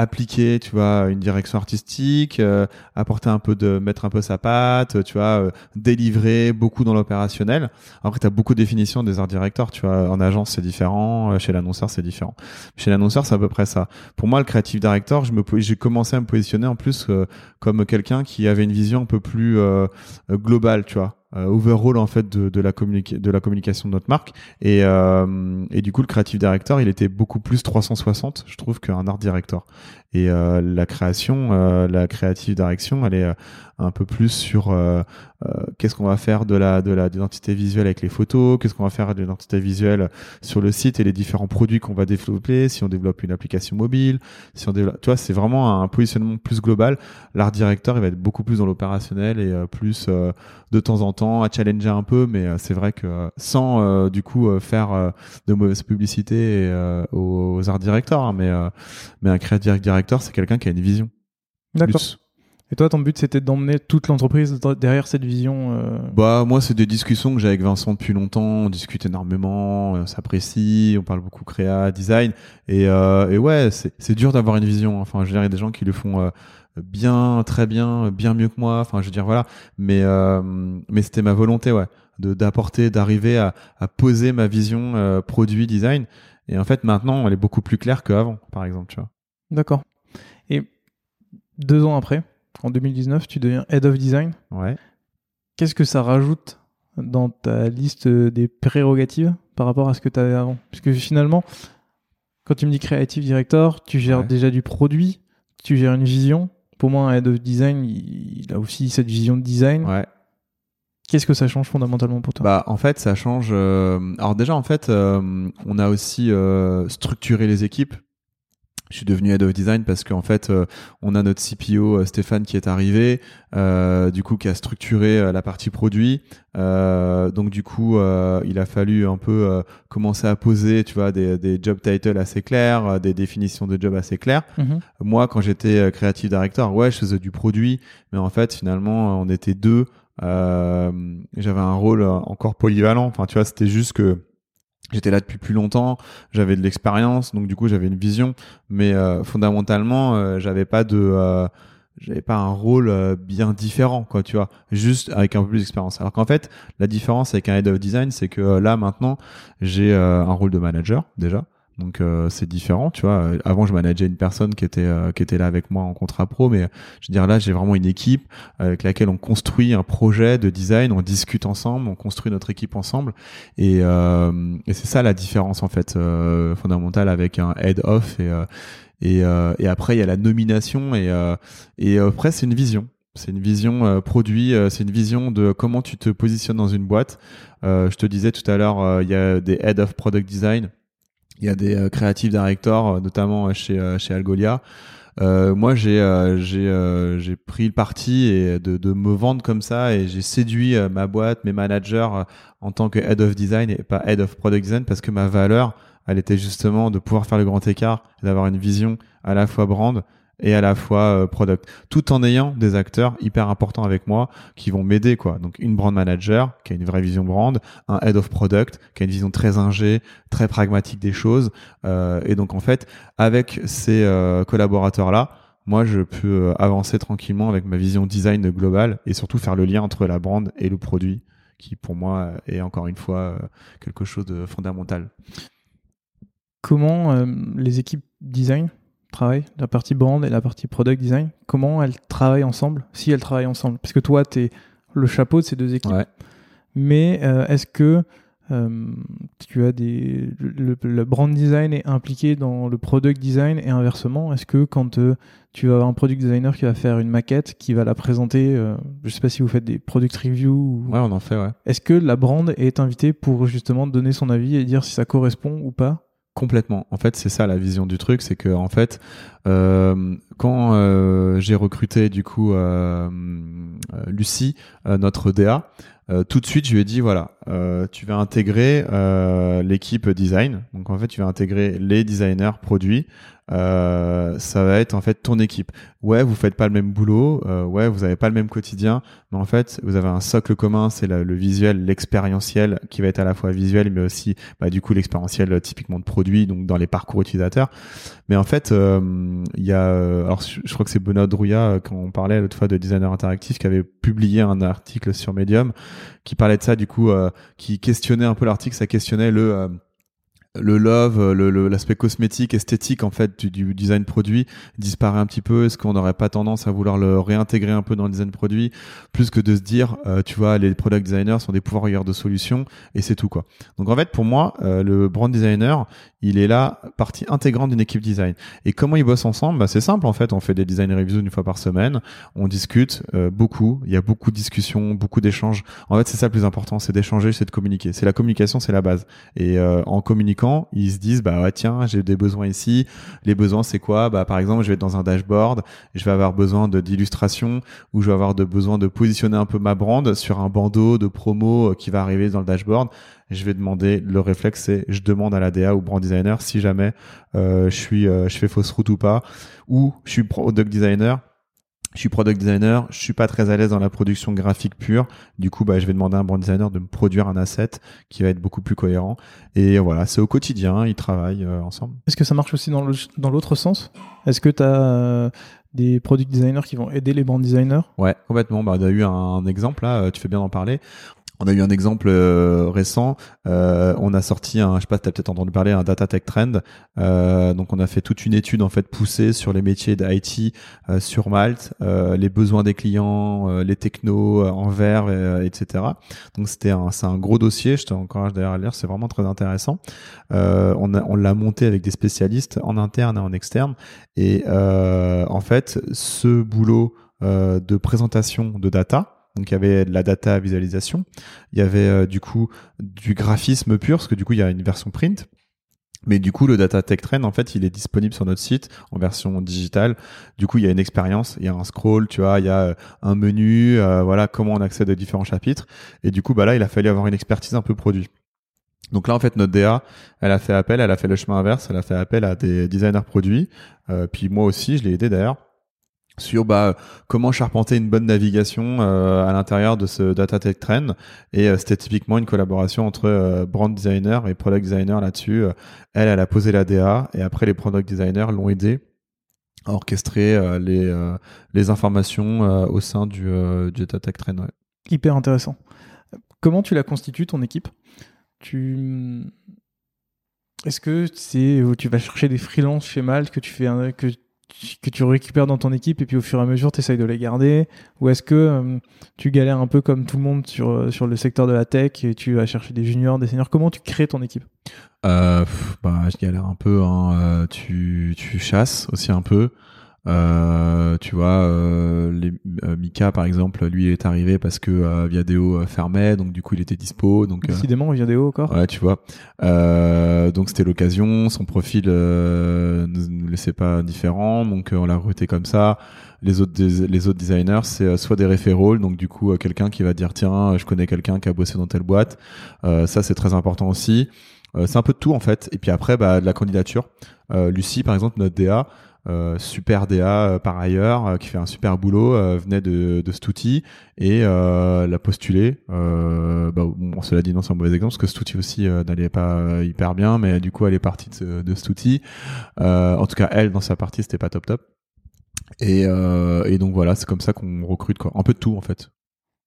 appliquer, tu vois, une direction artistique, euh, apporter un peu de, mettre un peu sa patte, tu vois, euh, délivrer beaucoup dans l'opérationnel. Après, tu as beaucoup de définitions des art directors, tu vois, en agence c'est différent, euh, chez l'annonceur c'est différent. Chez l'annonceur c'est à peu près ça. Pour moi, le creative director, je me, j'ai commencé à me positionner en plus euh, comme quelqu'un qui avait une vision un peu plus euh, globale, tu vois. Euh, overall en fait de, de la de la communication de notre marque. Et euh, et du coup le creative director il était beaucoup plus 360 je trouve qu'un art director et euh, la création euh, la creative direction elle est euh, un peu plus sur euh, euh, qu'est-ce qu'on va faire de la de la d'identité visuelle avec les photos qu'est-ce qu'on va faire de l'identité visuelle sur le site et les différents produits qu'on va développer si on développe une application mobile si on développe tu vois c'est vraiment un positionnement plus global. L'art directeur il va être beaucoup plus dans l'opérationnel et plus de temps en temps à challenger un peu mais c'est vrai que sans du coup faire de mauvaise publicité et, aux, aux art directeurs hein, mais mais un creative director c'est quelqu'un qui a une vision D'accord. Et toi, ton but, c'était d'emmener toute l'entreprise derrière cette vision euh, Bah moi c'est des discussions que j'ai avec Vincent depuis longtemps, on discute énormément, on s'apprécie, on parle beaucoup créa, design et, euh, et ouais c'est dur d'avoir une vision. Enfin je veux dire il y a des gens qui le font euh, bien, très bien, bien mieux que moi. Enfin je veux dire voilà, mais euh, mais c'était ma volonté ouais de d'apporter, d'arriver à, à poser ma vision euh, produit design et en fait maintenant elle est beaucoup plus claire qu'avant par exemple tu vois. D'accord. Et deux ans après, en 2019, tu deviens Head of Design. Ouais. Qu'est-ce que ça rajoute dans ta liste des prérogatives par rapport à ce que tu avais avant Puisque finalement, quand tu me dis Creative Director, tu gères Ouais. déjà du produit, tu gères une vision. Pour moi, un Head of Design, il il a aussi cette vision de design. Ouais. Qu'est-ce que ça change fondamentalement pour toi? Bah en fait ça change. euh, Alors déjà en fait euh, on a aussi euh, structuré les équipes. Je suis devenu head of design parce qu'en fait euh, on a notre CPO euh, Stéphane qui est arrivé, euh, du coup qui a structuré euh, la partie produit. Euh, donc du coup euh, il a fallu un peu euh, commencer à poser tu vois des, des job titles assez clairs, euh, des définitions de job assez claires. Mhm. Moi, quand j'étais creative director, ouais, je faisais du produit, mais en fait, finalement, on était deux. Euh, j'avais un rôle encore polyvalent. Enfin, tu vois, c'était juste que j'étais là depuis plus longtemps, j'avais de l'expérience, donc du coup, j'avais une vision, mais euh, fondamentalement, euh, j'avais pas de, euh, j'avais pas un rôle euh, bien différent, quoi, tu vois, juste avec un peu plus d'expérience. Alors qu'en fait, la différence avec un head of design, c'est que là, maintenant, j'ai un rôle de manager déjà. Donc euh, c'est différent, tu vois. Avant je manageais une personne qui était euh, qui était là avec moi en contrat pro, mais je veux dire là j'ai vraiment une équipe avec laquelle on construit un projet de design, on discute ensemble, on construit notre équipe ensemble, et, euh, et c'est ça la différence en fait euh, fondamentale avec un head off et euh, et, et après il y a la nomination et et après c'est une vision. C'est une vision euh, produit, euh, c'est une vision de comment tu te positionnes dans une boîte. Euh, je te disais tout à l'heure, il y a des head of product design, il y a des euh, creative directors, euh, notamment euh, chez chez Algolia. moi j'ai pris le parti de, de me vendre comme ça et j'ai séduit ma boîte, mes managers en tant que head of design et pas head of product design parce que ma valeur, elle était justement de pouvoir faire le grand écart, d'avoir une vision à la fois brand et à la fois euh, product, tout en ayant des acteurs hyper importants avec moi qui vont m'aider quoi. Donc une brand manager qui a une vraie vision brand, un head of product qui a une vision très ingé, très pragmatique des choses. Euh, et donc en fait, avec ces euh, collaborateurs là, moi je peux avancer tranquillement avec ma vision design globale et surtout faire le lien entre la brand et le produit qui pour moi est encore une fois quelque chose de fondamental. Comment les équipes design travaillent, la partie brand et la partie product design, comment elles travaillent ensemble, si elles travaillent ensemble? Parce que toi, tu es le chapeau de ces deux équipes. Ouais. Mais euh, est-ce que euh, tu as des le, le brand design est impliqué dans le product design et inversement Est-ce que quand euh, tu vas avoir un product designer qui va faire une maquette, qui va la présenter, euh, je sais pas si vous faites des product reviews, ou... Ouais, on en fait, ouais. est-ce que la brand est invitée pour justement donner son avis et dire si ça correspond ou pas Complètement. En fait, c'est ça la vision du truc, c'est que en fait, euh, quand euh, j'ai recruté du coup euh, Lucie, notre DA, tout de suite je lui ai dit voilà, tu vas intégrer l'équipe design. Donc en fait, tu vas intégrer les designers produits. Ça va être en fait ton équipe. Ouais, vous faites pas le même boulot. ouais, vous avez pas le même quotidien, mais en fait, vous avez un socle commun, c'est le visuel, l'expérientiel, qui va être à la fois visuel, mais aussi bah, du coup l'expérientiel typiquement de produit, donc dans les parcours utilisateurs. Mais en fait, il y a, euh, alors je crois que c'est Benoît Drouillat euh, quand on parlait l'autre fois de designer interactif qui avait publié un article sur Medium qui parlait de ça du coup, euh, qui questionnait un peu l'article, ça questionnait le le love, euh, le- le- l'aspect cosmétique, esthétique en fait du, du design produit disparaît un petit peu. Est-ce qu'on n'aurait pas tendance à vouloir le réintégrer un peu dans le design produit, plus que de se dire, euh, tu vois, les product designers sont des pouvoirs de solutions et c'est tout quoi. Donc en fait, pour moi, euh, le brand designer, il est là partie intégrante d'une équipe design. Et comment ils bossent ensemble? Bah, C'est simple en fait. On fait des design reviews une fois par semaine. On discute euh, beaucoup. Il y a beaucoup de discussions, beaucoup d'échanges. En fait, c'est ça le plus important, c'est d'échanger, c'est de communiquer. C'est la communication, c'est la base. Et euh, en communiquant, ils se disent bah tiens, j'ai des besoins ici. Les besoins, c'est quoi? Bah par exemple, je vais être dans un dashboard, je vais avoir besoin de d'illustrations ou je vais avoir de besoin de positionner un peu ma brand sur un bandeau de promo euh, qui va arriver dans le dashboard. Je vais demander le réflexe, c'est je demande à la DA ou brand designer si jamais euh, je suis euh, je fais fausse route ou pas ou je suis product designer je suis product designer, je suis pas très à l'aise dans la production graphique pure. Du coup, bah, je vais demander à un brand designer de me produire un asset qui va être beaucoup plus cohérent. Et voilà, c'est au quotidien, ils travaillent euh, ensemble. Est-ce que ça marche aussi dans l'autre sens? Est-ce que tu as des product designers qui vont aider les brand designers? Ouais, complètement. Bah, on a eu un, un exemple là, euh, tu fais bien d'en parler. On a eu un exemple euh, récent. Euh, on a sorti un, je sais pas, t'as peut-être entendu parler, un data tech trend. Euh, donc on a fait toute une étude en fait poussée sur les métiers d'IT sur Malte, les besoins des clients, les technos en vert, euh, etc. Donc c'était un, c'est un gros dossier. Je t'encourage d'ailleurs à le lire, c'est vraiment très intéressant. On on l'a monté avec des spécialistes en interne et en externe. Et en fait, ce boulot de présentation de data. Donc il y avait de la data visualisation, il y avait euh, du coup du graphisme pur, parce que du coup il y a une version print. Mais du coup, le Data Tech Trend, en fait, il est disponible sur notre site en version digitale. Du coup, il y a une expérience, il y a un scroll, tu vois, il y a euh, un menu, euh, voilà, comment on accède aux différents chapitres. Et du coup, bah là, il a fallu avoir une expertise un peu produit. Donc là, en fait, notre DA, elle a fait appel, elle a fait le chemin inverse, elle a fait appel à des designers produits. Puis moi aussi, je l'ai aidé d'ailleurs sur bah, comment charpenter une bonne navigation euh, à l'intérieur de ce data tech trend et euh, c'était typiquement une collaboration entre euh, brand designer et product designer là-dessus elle elle a posé la DA et après les product designers l'ont aidé à orchestrer les les informations au sein du, du data tech trend. Hyper intéressant. Comment tu la constitues, ton équipe? Tu... Est-ce que c'est tu vas chercher des freelances chez Malte que tu fais un- que que tu récupères dans ton équipe et puis au fur et à mesure tu essayes de les garder? Ou est-ce que euh, tu galères un peu comme tout le monde sur euh, sur le secteur de la tech et tu vas chercher des juniors des seniors? Comment tu crées ton équipe? Euh, bah, je galère un peu. Hein. Tu chasses aussi un peu. Euh, tu vois, euh, les, Mika par exemple, lui il est arrivé parce que Viadeo fermait, donc du coup il était dispo. Donc décidément Viadeo encore. Ouais, tu vois. donc c'était l'occasion. Son profil ne nous laissait pas différent, donc on l'a recruté comme ça les autres les autres designers c'est soit des référents donc du coup quelqu'un qui va dire tiens je connais quelqu'un qui a bossé dans telle boîte ça c'est très important aussi c'est un peu de tout en fait et puis après bah, de la candidature Lucie par exemple notre DA euh, super DA euh, par ailleurs, euh, qui fait un super boulot, venait de, de Stouty et l'a postulé. bah, bon, cela dit, non, c'est un mauvais exemple parce que Stouty aussi n'allait pas hyper bien, mais du coup, elle est partie de, de Stouty. en tout cas, elle, dans sa partie, c'était pas top top. Et, et donc voilà, c'est comme ça qu'on recrute quoi. Un peu de tout en fait.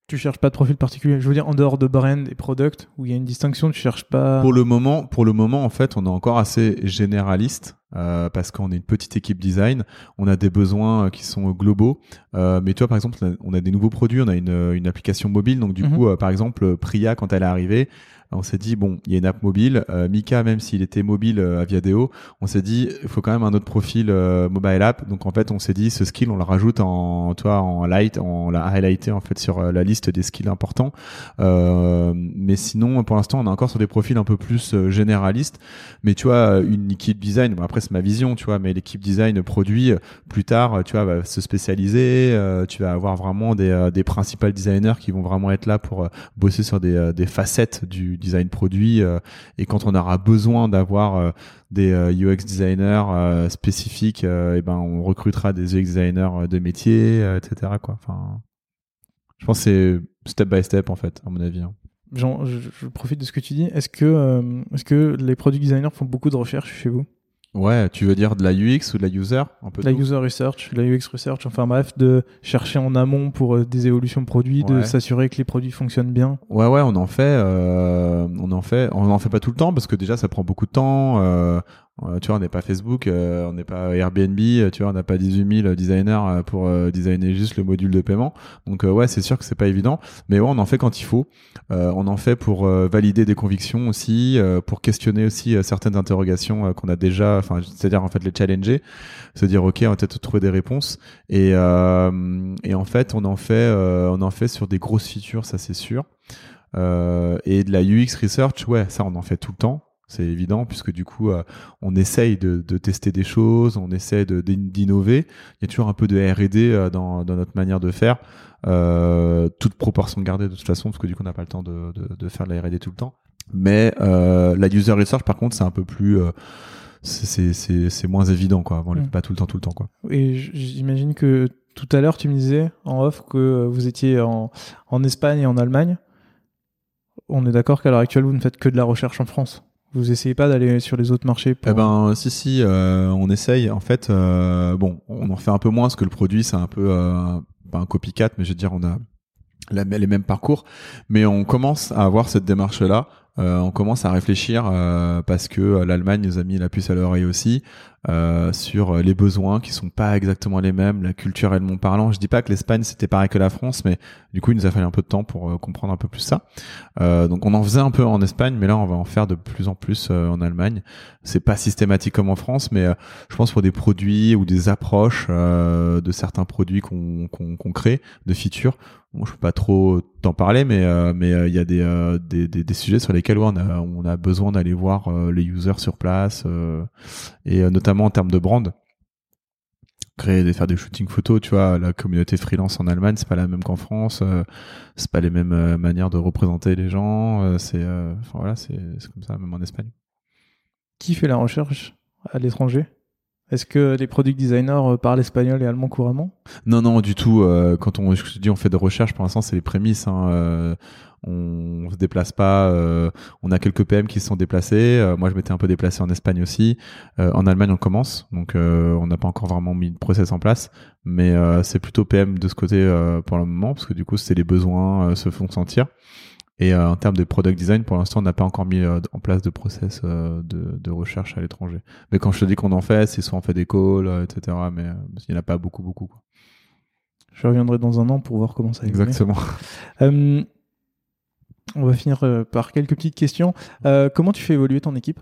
Tu cherches pas de profil particulier. Je veux dire, en dehors de brand et product, où il y a une distinction, tu cherches pas. Pour le moment, pour le moment, en fait, on est encore assez généraliste. Euh, parce qu'on est une petite équipe design, on a des besoins euh, qui sont globaux. Euh, mais toi, par exemple, on a, des nouveaux produits, on a une, une application mobile, donc du mhm. coup, par exemple, Priya, quand elle est arrivée, on s'est dit bon, il y a une app mobile. Euh, Mika, même s'il était mobile euh, à Viadeo, on s'est dit il faut quand même un autre profil euh, mobile app. Donc en fait, on s'est dit ce skill, on le rajoute en toi en light, on l'a highlighté en fait sur la liste des skills importants. mais sinon, pour l'instant, on est encore sur des profils un peu plus généralistes. Mais tu vois, une équipe design, bon, après c'est ma vision, tu vois, mais l'équipe design produit plus tard, tu vois, va se spécialiser. tu vas avoir vraiment des, des principaux designers qui vont vraiment être là pour bosser sur des facettes du design produit euh, et quand on aura besoin d'avoir euh, des UX euh, designers spécifiques, et ben on recrutera des UX designers de métier, etc. Quoi. Enfin, je pense que c'est step by step en fait, à mon avis. Hein. Jean, je, profite de ce que tu dis. Est-ce que, est-ce que les product designers font beaucoup de recherches chez vous? Ouais, tu veux dire de la UX ou de la user un peu La user research, la UX research, enfin bref, de chercher en amont pour euh, des évolutions de produits, de s'assurer que les produits fonctionnent bien. Ouais, ouais, on en fait, euh, on en fait, on en fait pas tout le temps parce que déjà ça prend beaucoup de temps. Euh, tu vois, on n'est pas Facebook, euh, on n'est pas Airbnb, euh, tu vois, on n'a pas 18 000 designers pour designer juste le module de paiement. Donc ouais, c'est sûr que c'est pas évident, mais ouais, on en fait quand il faut. on en fait pour valider des convictions aussi, pour questionner aussi certaines interrogations qu'on a déjà, enfin, c'est-à-dire en fait les challenger, se dire ok, on va peut-être trouver des réponses. Et, et en fait, on en fait, on en fait sur des grosses features, ça c'est sûr. et de la UX research, ouais, ça on en fait tout le temps c'est évident, puisque du coup, euh, on essaye de, tester des choses, on essaie d'innover. Il y a toujours un peu de R&D euh, dans, notre manière de faire, euh, toute proportion gardée de toute façon, parce que du coup, on n'a pas le temps de, faire de la R&D tout le temps. Mais la user research, par contre, c'est un peu plus c'est moins évident quoi on le mm. pas tout le temps tout le temps quoi et j'imagine que tout à l'heure tu me disais en off que vous étiez en, en Espagne et en Allemagne on est d'accord qu'à l'heure actuelle vous ne faites que de la recherche en France? Vous essayez pas d'aller sur les autres marchés Eh ben, si, si, euh, on essaye. En fait, euh, bon, on en fait un peu moins parce que le produit, c'est un peu euh, pas un copycat, mais je veux dire, on a les mêmes parcours, mais on commence à avoir cette démarche-là. Euh, on commence à réfléchir euh, parce que euh, l'Allemagne nous a mis la puce à l'oreille aussi sur les besoins qui sont pas exactement les mêmes, la culturellement parlant. Je dis pas que l'Espagne c'était pareil que la France, mais du coup il nous a fallu un peu de temps pour comprendre un peu plus ça. donc on en faisait un peu en Espagne, mais là on va en faire de plus en plus en Allemagne. C'est pas systématique comme en France, mais je pense pour des produits ou des approches de certains produits qu'on qu'on crée, de features, Bon, je peux pas trop t'en parler, mais euh, mais euh, il y a des, euh, des, des, des, sujets sur lesquels on a on a besoin d'aller voir les users sur place et notamment en termes de brand. Créer, des, faire des shootings photos, tu vois, la communauté freelance en Allemagne, c'est pas la même qu'en France, c'est pas les mêmes manières de représenter les gens, c'est enfin voilà, c'est comme ça même en Espagne. Qui fait la recherche à l'étranger? Est-ce que les product designers euh, parlent espagnol et allemand couramment? Non, non, du tout. Euh, quand on, je dis, on fait des recherches, pour l'instant, c'est les prémices. Hein, euh, on se déplace pas. on a quelques PM qui se sont déplacés. moi, je m'étais un peu déplacé en Espagne aussi. en Allemagne, on commence, donc on n'a pas encore vraiment mis de process en place, mais c'est plutôt PM de ce côté pour le moment, parce que du coup, c'est les besoins se font sentir. Et euh, en termes de product design, pour l'instant, on n'a pas encore mis euh, en place de process euh, de, de, recherche à l'étranger. Mais quand je te dis qu'on en fait, c'est soit on fait des calls, etc. Mais il n'y en a pas beaucoup, beaucoup. Quoi. Je reviendrai dans un an pour voir comment ça évolue. Exactement. on va finir par quelques petites questions. comment tu fais évoluer ton équipe?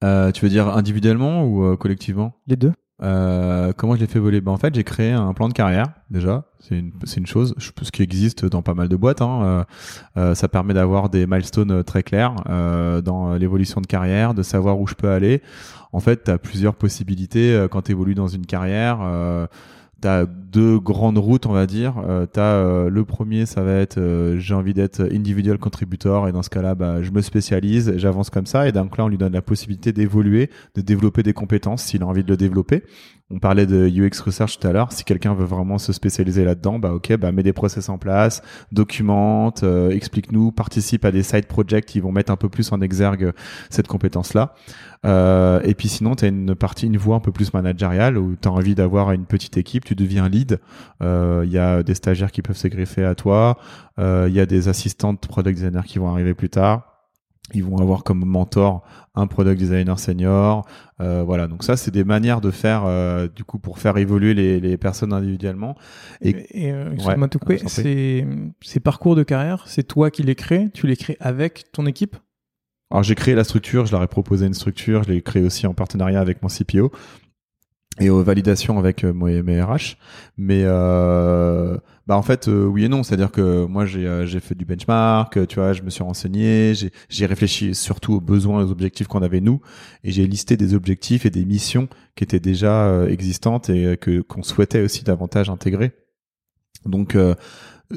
Tu veux dire individuellement ou collectivement? Les deux. Euh, comment je l'ai fait évoluer ben, En fait, j'ai créé un plan de carrière, déjà. C'est une, chose, pense, qui existe dans pas mal de boîtes. Hein. Euh, euh, ça permet d'avoir des milestones très clairs dans l'évolution de carrière, de savoir où je peux aller. En fait, tu plusieurs possibilités quand tu évolues dans une carrière. Euh, tu as deux grandes routes, on va dire. Euh, as le premier, ça va être j'ai envie d'être individual contributor et dans ce cas-là, bah, je me spécialise, j'avance comme ça et donc là, on lui donne la possibilité d'évoluer, de développer des compétences s'il a envie de le développer. On parlait de UX research tout à l'heure. Si quelqu'un veut vraiment se spécialiser là-dedans, bah ok, bah mets des process en place, documente, euh, explique-nous, participe à des side projects qui vont mettre un peu plus en exergue cette compétence-là. Euh, et puis sinon, tu as une partie, une voie un peu plus managériale où tu as envie d'avoir une petite équipe, tu deviens lead. Il euh, y a des stagiaires qui peuvent se greffer à toi. Il euh, y a des assistantes product designers qui vont arriver plus tard. Ils vont avoir comme mentor un product designer senior. Euh, voilà, donc ça, c'est des manières de faire, euh, du coup, pour faire évoluer les, les personnes individuellement. Et, et euh, ouais, ces parcours de carrière, c'est toi qui les crées Tu les crées avec ton équipe? Alors j'ai créé la structure, je leur ai proposé une structure, je l'ai créée aussi en partenariat avec mon CPO et aux validations avec mes RH. Mais euh, bah en fait euh, oui et non, c'est-à-dire que moi j'ai euh, j'ai fait du benchmark, tu vois, je me suis renseigné, j'ai réfléchi surtout aux besoins, aux objectifs qu'on avait nous, et j'ai listé des objectifs et des missions qui étaient déjà existantes et que qu'on souhaitait aussi davantage intégrer. Donc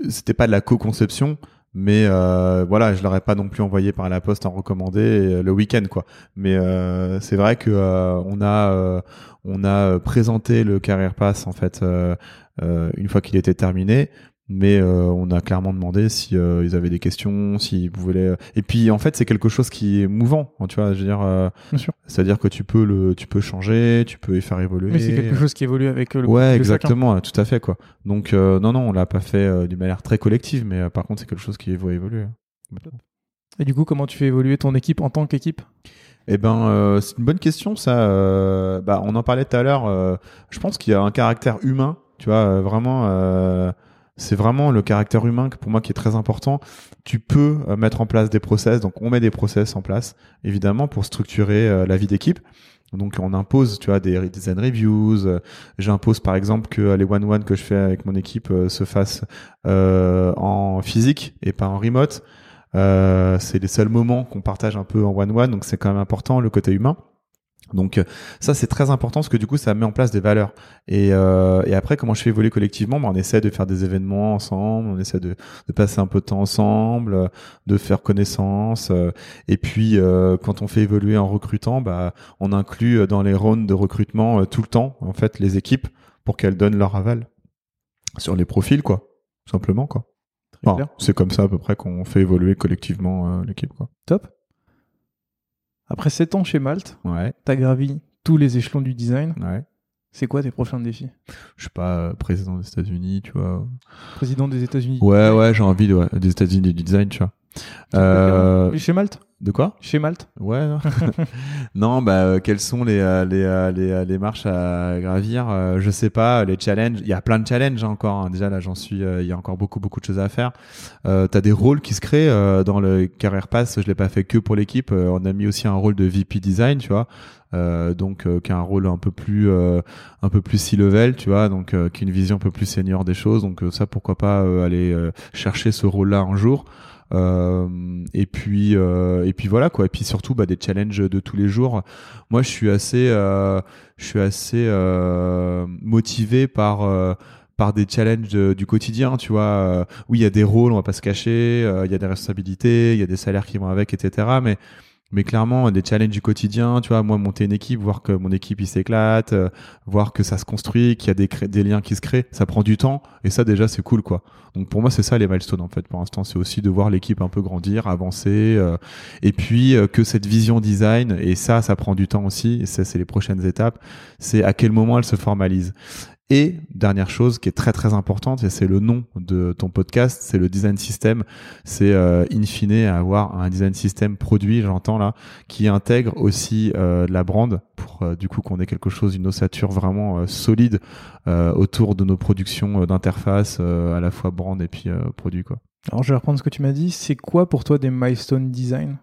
c'était pas de la co-conception, mais euh, voilà je l'aurais pas non plus envoyé par la poste en recommandé euh, le week-end quoi. Mais euh, c'est vrai que on a on a présenté le carrière pass en fait une fois qu'il était terminé mais euh, on a clairement demandé si euh, ils avaient des questions, s'ils voulaient. Et puis en fait, c'est quelque chose qui est mouvant, hein, tu vois. Je veux dire, euh, c'est-à-dire que tu peux le, tu peux changer, tu peux y faire évoluer. Mais c'est quelque chose qui évolue avec le. Ouais, exactement, tout à fait quoi. Donc non, non, on l'a pas fait d'une manière très collective, mais par contre, c'est quelque chose qui va évoluer. Et du coup, comment tu fais évoluer ton équipe en tant qu'équipe? Eh ben, c'est une bonne question, ça. bah, on en parlait tout à l'heure. je pense qu'il y a un caractère humain, tu vois, vraiment c'est vraiment le caractère humain pour moi qui est très important. Tu peux euh, mettre en place des process, donc on met des process en place, évidemment, pour structurer euh, la vie d'équipe. Donc on impose, tu vois, des design reviews. Euh, j'impose par exemple que les one one que je fais avec mon équipe se fassent en physique et pas en remote. c'est les seuls moments qu'on partage un peu en one one, donc c'est quand même important le côté humain. Donc euh, ça c'est très important parce que du coup ça met en place des valeurs. Et, euh, et après comment je fais évoluer collectivement? Bah, on essaie de faire des événements ensemble on essaie de, de passer un peu de temps ensemble de faire connaissance euh, et puis euh, quand on fait évoluer en recrutant bah on inclut dans les rounds de recrutement tout le temps en fait les équipes pour qu'elles donnent leur aval sur les profils quoi simplement quoi. C'est comme ça à peu près qu'on fait évoluer collectivement l'équipe quoi. Top après 7 ans chez Malte, ouais. tu as gravi tous les échelons du design. Ouais. C'est quoi tes prochains défis? Je suis pas euh, président des États-Unis, tu vois. Président des États-Unis. Ouais, ouais, j'ai envie de, des États-Unis du design, tu vois. Euh... Chez Malte de quoi? Chez Malte? Ouais. Non, non bah euh, quelles sont les euh, les, euh, les les marches à gravir? Je sais pas. Les challenges. Il y a plein de challenges encore. Hein. Déjà là, j'en suis. Il y a encore beaucoup beaucoup de choses à faire. Euh, T'as des rôles qui se créent dans le Career Pass. Je l'ai pas fait que pour l'équipe. on a mis aussi un rôle de VP Design, tu vois. Euh, donc euh, qui a un rôle un peu plus euh, un peu plus si level tu vois donc qui a une vision un peu plus senior des choses donc ça pourquoi pas aller chercher ce rôle là un jour et puis euh, et puis voilà quoi. Et puis surtout bah, des challenges de tous les jours. Moi, je suis assez euh, je suis assez motivé par par des challenges du quotidien, tu vois. oui, il y a des rôles, on va pas se cacher, il y a des responsabilités, il y a des salaires qui vont avec, etc. Mais mais clairement des challenges du quotidien tu vois moi monter une équipe voir que mon équipe il s'éclate euh, voir que ça se construit qu'il y a des, liens qui se créent ça prend du temps et ça déjà c'est cool quoi. Donc pour moi c'est ça les milestones en fait. Pour l'instant c'est aussi de voir l'équipe un peu grandir avancer euh, et puis euh, que cette vision design et ça ça prend du temps aussi et ça c'est les prochaines étapes c'est à quel moment elle se formalise et dernière chose qui est très très importante, et c'est le nom de ton podcast, c'est le design system. C'est euh, in fine avoir un design system produit, j'entends là, qui intègre aussi euh, la brand pour euh, du coup qu'on ait quelque chose, une ossature vraiment euh, solide autour de nos productions d'interface, à la fois brand et puis produit quoi. Alors je vais reprendre ce que tu m'as dit. C'est quoi pour toi des milestone design?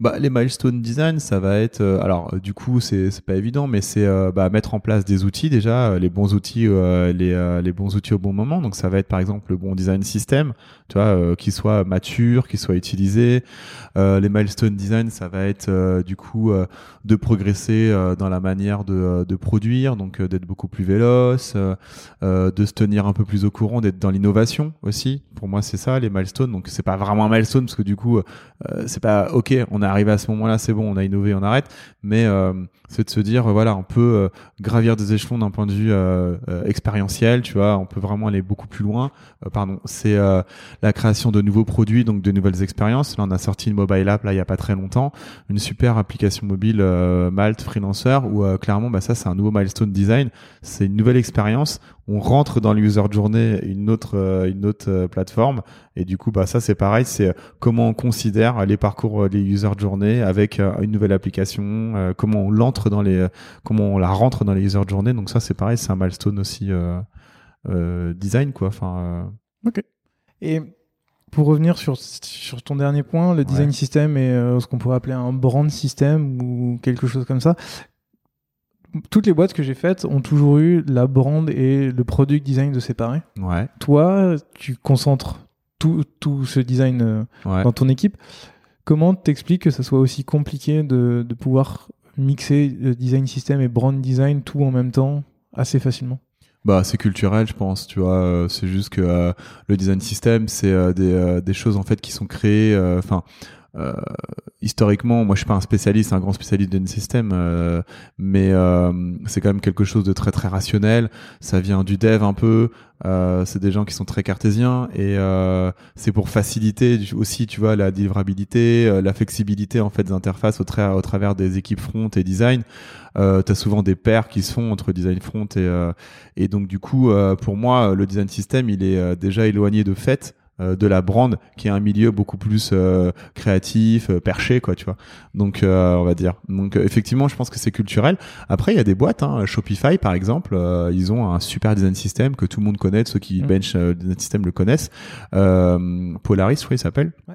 Bah, les milestone design, ça va être euh, alors euh, du coup c'est pas évident, mais c'est euh, bah, mettre en place des outils déjà, les bons outils, les les bons outils au bon moment. Donc ça va être par exemple le bon design système, tu vois, qui soit mature, qui soit utilisé. Les milestone design, ça va être du coup de progresser dans la manière de de produire, donc d'être beaucoup plus véloce, de se tenir un peu plus au courant, d'être dans l'innovation aussi. Pour moi c'est ça les milestones. Donc c'est pas vraiment un milestone parce que du coup c'est pas ok, on est arrivé à ce moment-là, c'est bon, on a innové, on arrête. Mais euh, c'est de se dire, voilà, on peut euh, gravir des échelons d'un point de vue euh, expérientiel, tu vois, on peut vraiment aller beaucoup plus loin. Pardon, c'est la création de nouveaux produits, donc de nouvelles expériences. Là, on a sorti une mobile app là il y a pas très longtemps, une super application mobile Malte Freelancer où clairement, bah ça c'est un nouveau milestone design, c'est une nouvelle expérience. On rentre dans le user journey une autre euh, une autre euh, plateforme et du coup bah ça c'est pareil, c'est euh, comment on considère les parcours les user journey avec une nouvelle application, comment on l'entre dans les comment on la rentre dans les user journey. Donc ça c'est pareil, c'est un milestone aussi euh, euh, design quoi. Enfin euh, Et pour revenir sur, sur ton dernier point, le design Ouais. system et euh, ce qu'on pourrait appeler un brand system ou quelque chose comme ça, toutes les boîtes que j'ai faites ont toujours eu la brand et le product design de séparer. ouais Toi, tu concentres tout, tout ce design euh, ouais. dans ton équipe. Comment t'expliques que ça soit aussi compliqué de, de pouvoir mixer le design system et brand design tout en même temps assez facilement? Bah, c'est culturel, je pense. Tu vois, euh, c'est juste que euh, le design system, c'est euh, des, euh, des choses en fait qui sont créées. euh, Enfin, euh, historiquement, moi, je suis pas un spécialiste, un grand spécialiste design system, euh, mais euh, c'est quand même quelque chose de très très rationnel. Ça vient du dev un peu. Euh, c'est des gens qui sont très cartésiens et euh, c'est pour faciliter aussi, tu vois, la livrabilité, euh, la flexibilité en fait des interfaces au, tra- au travers des équipes front et design. Euh, T'as souvent des paires qui se font entre design front et et donc du coup, pour moi, le design system, il est déjà éloigné de fait de la brand, qui est un milieu beaucoup plus euh, créatif, euh, perché, quoi, tu vois. Donc, euh, on va dire. Donc, euh, effectivement, je pense que c'est culturel. Après, il y a des boîtes, hein, Shopify par exemple, euh, ils ont un super design system que tout le monde connaît, ceux qui Mm. bench euh, design system le connaissent. Euh, Polaris, je crois, il s'appelle. Ouais.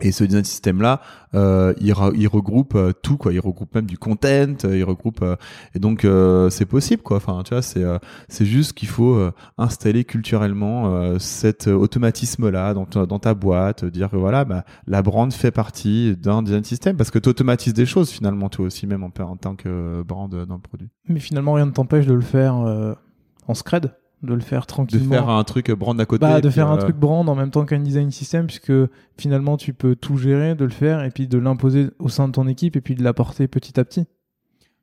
Et ce design system là, euh, il, regroupe euh, tout quoi. Il regroupe même du content. euh, il regroupe euh, et donc euh, c'est possible quoi. Enfin tu vois c'est euh, c'est juste qu'il faut installer culturellement cet automatisme là dans ta, dans ta boîte, dire que voilà bah, la brand fait partie d'un design system parce que tu automatises des choses finalement toi aussi même en, tant que brand dans le produit. Mais finalement, rien ne t'empêche de le faire en scred, de le faire De tranquillement. faire un truc brand à côté. Bah, de faire un euh, truc brand en même temps qu'un design system, puisque finalement tu peux tout gérer, de le faire et puis de l'imposer au sein de ton équipe et puis de l'apporter petit à petit.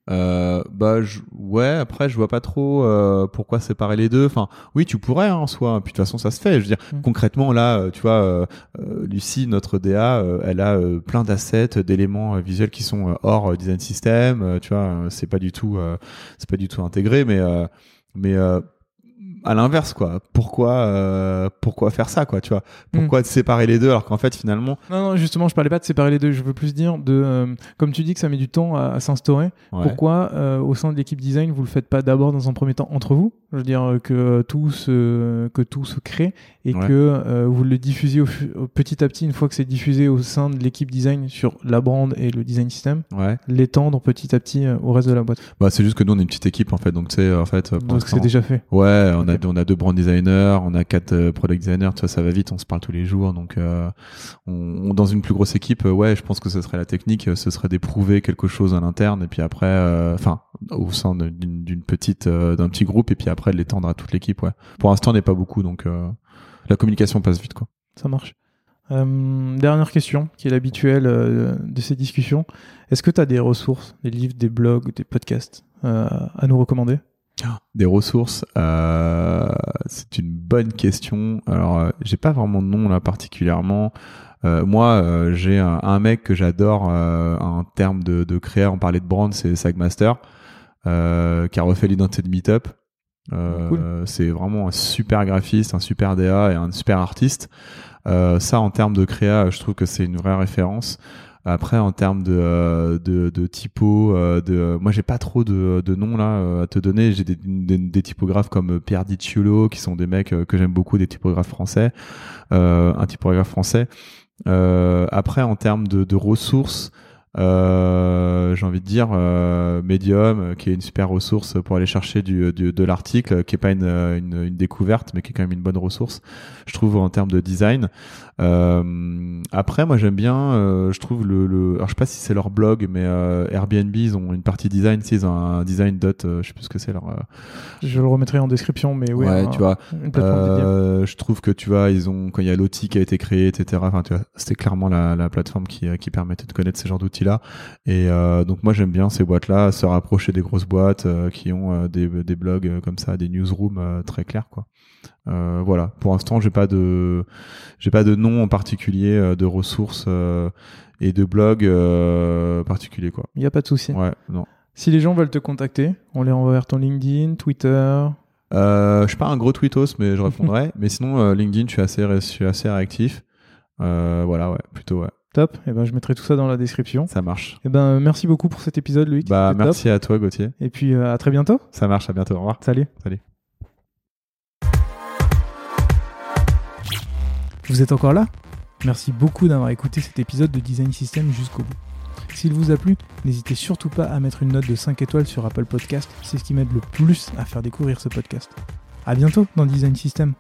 Euh, bah je- ouais après je vois pas trop euh, pourquoi séparer les deux enfin oui tu pourrais hein, en soi puis de toute façon ça se fait je veux dire Mm. concrètement là tu vois euh, Lucie notre DA elle a plein d'assets d'éléments visuels qui sont hors design system tu vois c'est pas du tout c'est pas du tout intégré mais mais à l'inverse quoi pourquoi euh, pourquoi faire ça quoi tu vois? Pourquoi séparer les deux alors qu'en fait finalement Non, non, justement, je parlais pas de séparer les deux. Je veux plus dire de, euh, comme tu dis que ça met du temps à, à s'instaurer. ouais. Pourquoi, euh, au sein de l'équipe design, vous le faites pas d'abord dans un premier temps entre vous? Je veux dire que tout se, que tout se crée et Ouais. que vous le diffusez au, fu- au- petit à petit, une fois que c'est diffusé au sein de l'équipe design sur la brand et le design system, ouais l'étendre petit à petit au reste de la boîte? bah c'est juste que nous on est une petite équipe en fait donc sais en fait Donc c'est déjà fait. Ouais, on a On a deux brand designers, on a quatre euh, product designers, tu vois, ça va vite, on se parle tous les jours, donc euh, dans une plus grosse équipe, euh, ouais, je pense que ce serait la technique, ce serait d'éprouver quelque chose à l'interne et puis après, enfin, au sein d'une petite d'un petit groupe et puis après de l'étendre à toute l'équipe, ouais. Pour l'instant, on n'est pas beaucoup, donc la communication passe vite, quoi. Ça marche. Dernière question, qui est l'habituelle de ces discussions. Est-ce que tu as des ressources, des livres, des blogs, des podcasts à nous recommander? Des ressources, euh, c'est une bonne question. Alors, euh, j'ai pas vraiment de nom là particulièrement. Euh, moi, j'ai un, un mec que j'adore en termes de, de créa. On parlait de brand, c'est Sagmaster, qui a refait l'identité de Meetup. Cool. C'est vraiment un super graphiste, un super DA et un super artiste. Ça, en termes de créa, je trouve que c'est une vraie référence. Après, en termes de, euh, de, de typo, euh, de, moi, j'ai pas trop de, de noms là euh, à te donner. J'ai des, des, des typographes comme Pierre Dicciolo, qui sont des mecs que j'aime beaucoup, des typographes français, euh, un typographe français. Euh, après, en termes de, de ressources, Euh, j'ai envie de dire euh, Medium, qui est une super ressource pour aller chercher du, du- de l'article, qui est pas une, une, une découverte, mais qui est quand même une bonne ressource, je trouve en termes de design. Euh, après, moi j'aime bien, euh, je trouve le, le, alors je sais pas si c'est leur blog, mais euh, Airbnb ils ont une partie design, sais, ils ont un design dot, euh, je sais plus ce que c'est leur. euh, Je le remettrai en description, mais oui. ouais, un- tu vois. Une plateforme dédiée. Euh, je trouve que tu vois, ils ont quand il y a l'outil qui a été créé, etc. Enfin, tu vois, c'était clairement la, la plateforme qui, qui permettait de connaître ces genres d'outils-là. Et euh, donc moi j'aime bien ces boîtes-là, se rapprocher des grosses boîtes euh, qui ont euh, des, des blogs euh, comme ça, des newsrooms euh, très clairs, quoi. Euh, voilà. Pour l'instant, j'ai pas de, j'ai pas de nom en particulier euh, de ressources euh, et de blogs euh, particuliers, quoi. Il n'y a pas de souci. Ouais, non. Si les gens veulent te contacter, on les renvoie vers ton LinkedIn, Twitter. Je suis pas un gros tweetos, mais je répondrai. mais sinon, LinkedIn, je suis assez, je suis assez réactif. Voilà, ouais, plutôt, ouais. Top. Et ben, je mettrai tout ça dans la description. Ça marche. Et ben, euh, merci beaucoup pour cet épisode, Loïc. Bah, top. merci à toi, Gauthier. Et puis, à très bientôt. Ça marche, à bientôt. Au revoir. Salut. Salut. Vous êtes encore là Merci beaucoup d'avoir écouté cet épisode de Design System jusqu'au bout. S'il vous a plu, n'hésitez surtout pas à mettre une note de 5 étoiles sur Apple Podcast, c'est ce qui m'aide le plus à faire découvrir ce podcast. À bientôt dans Design System.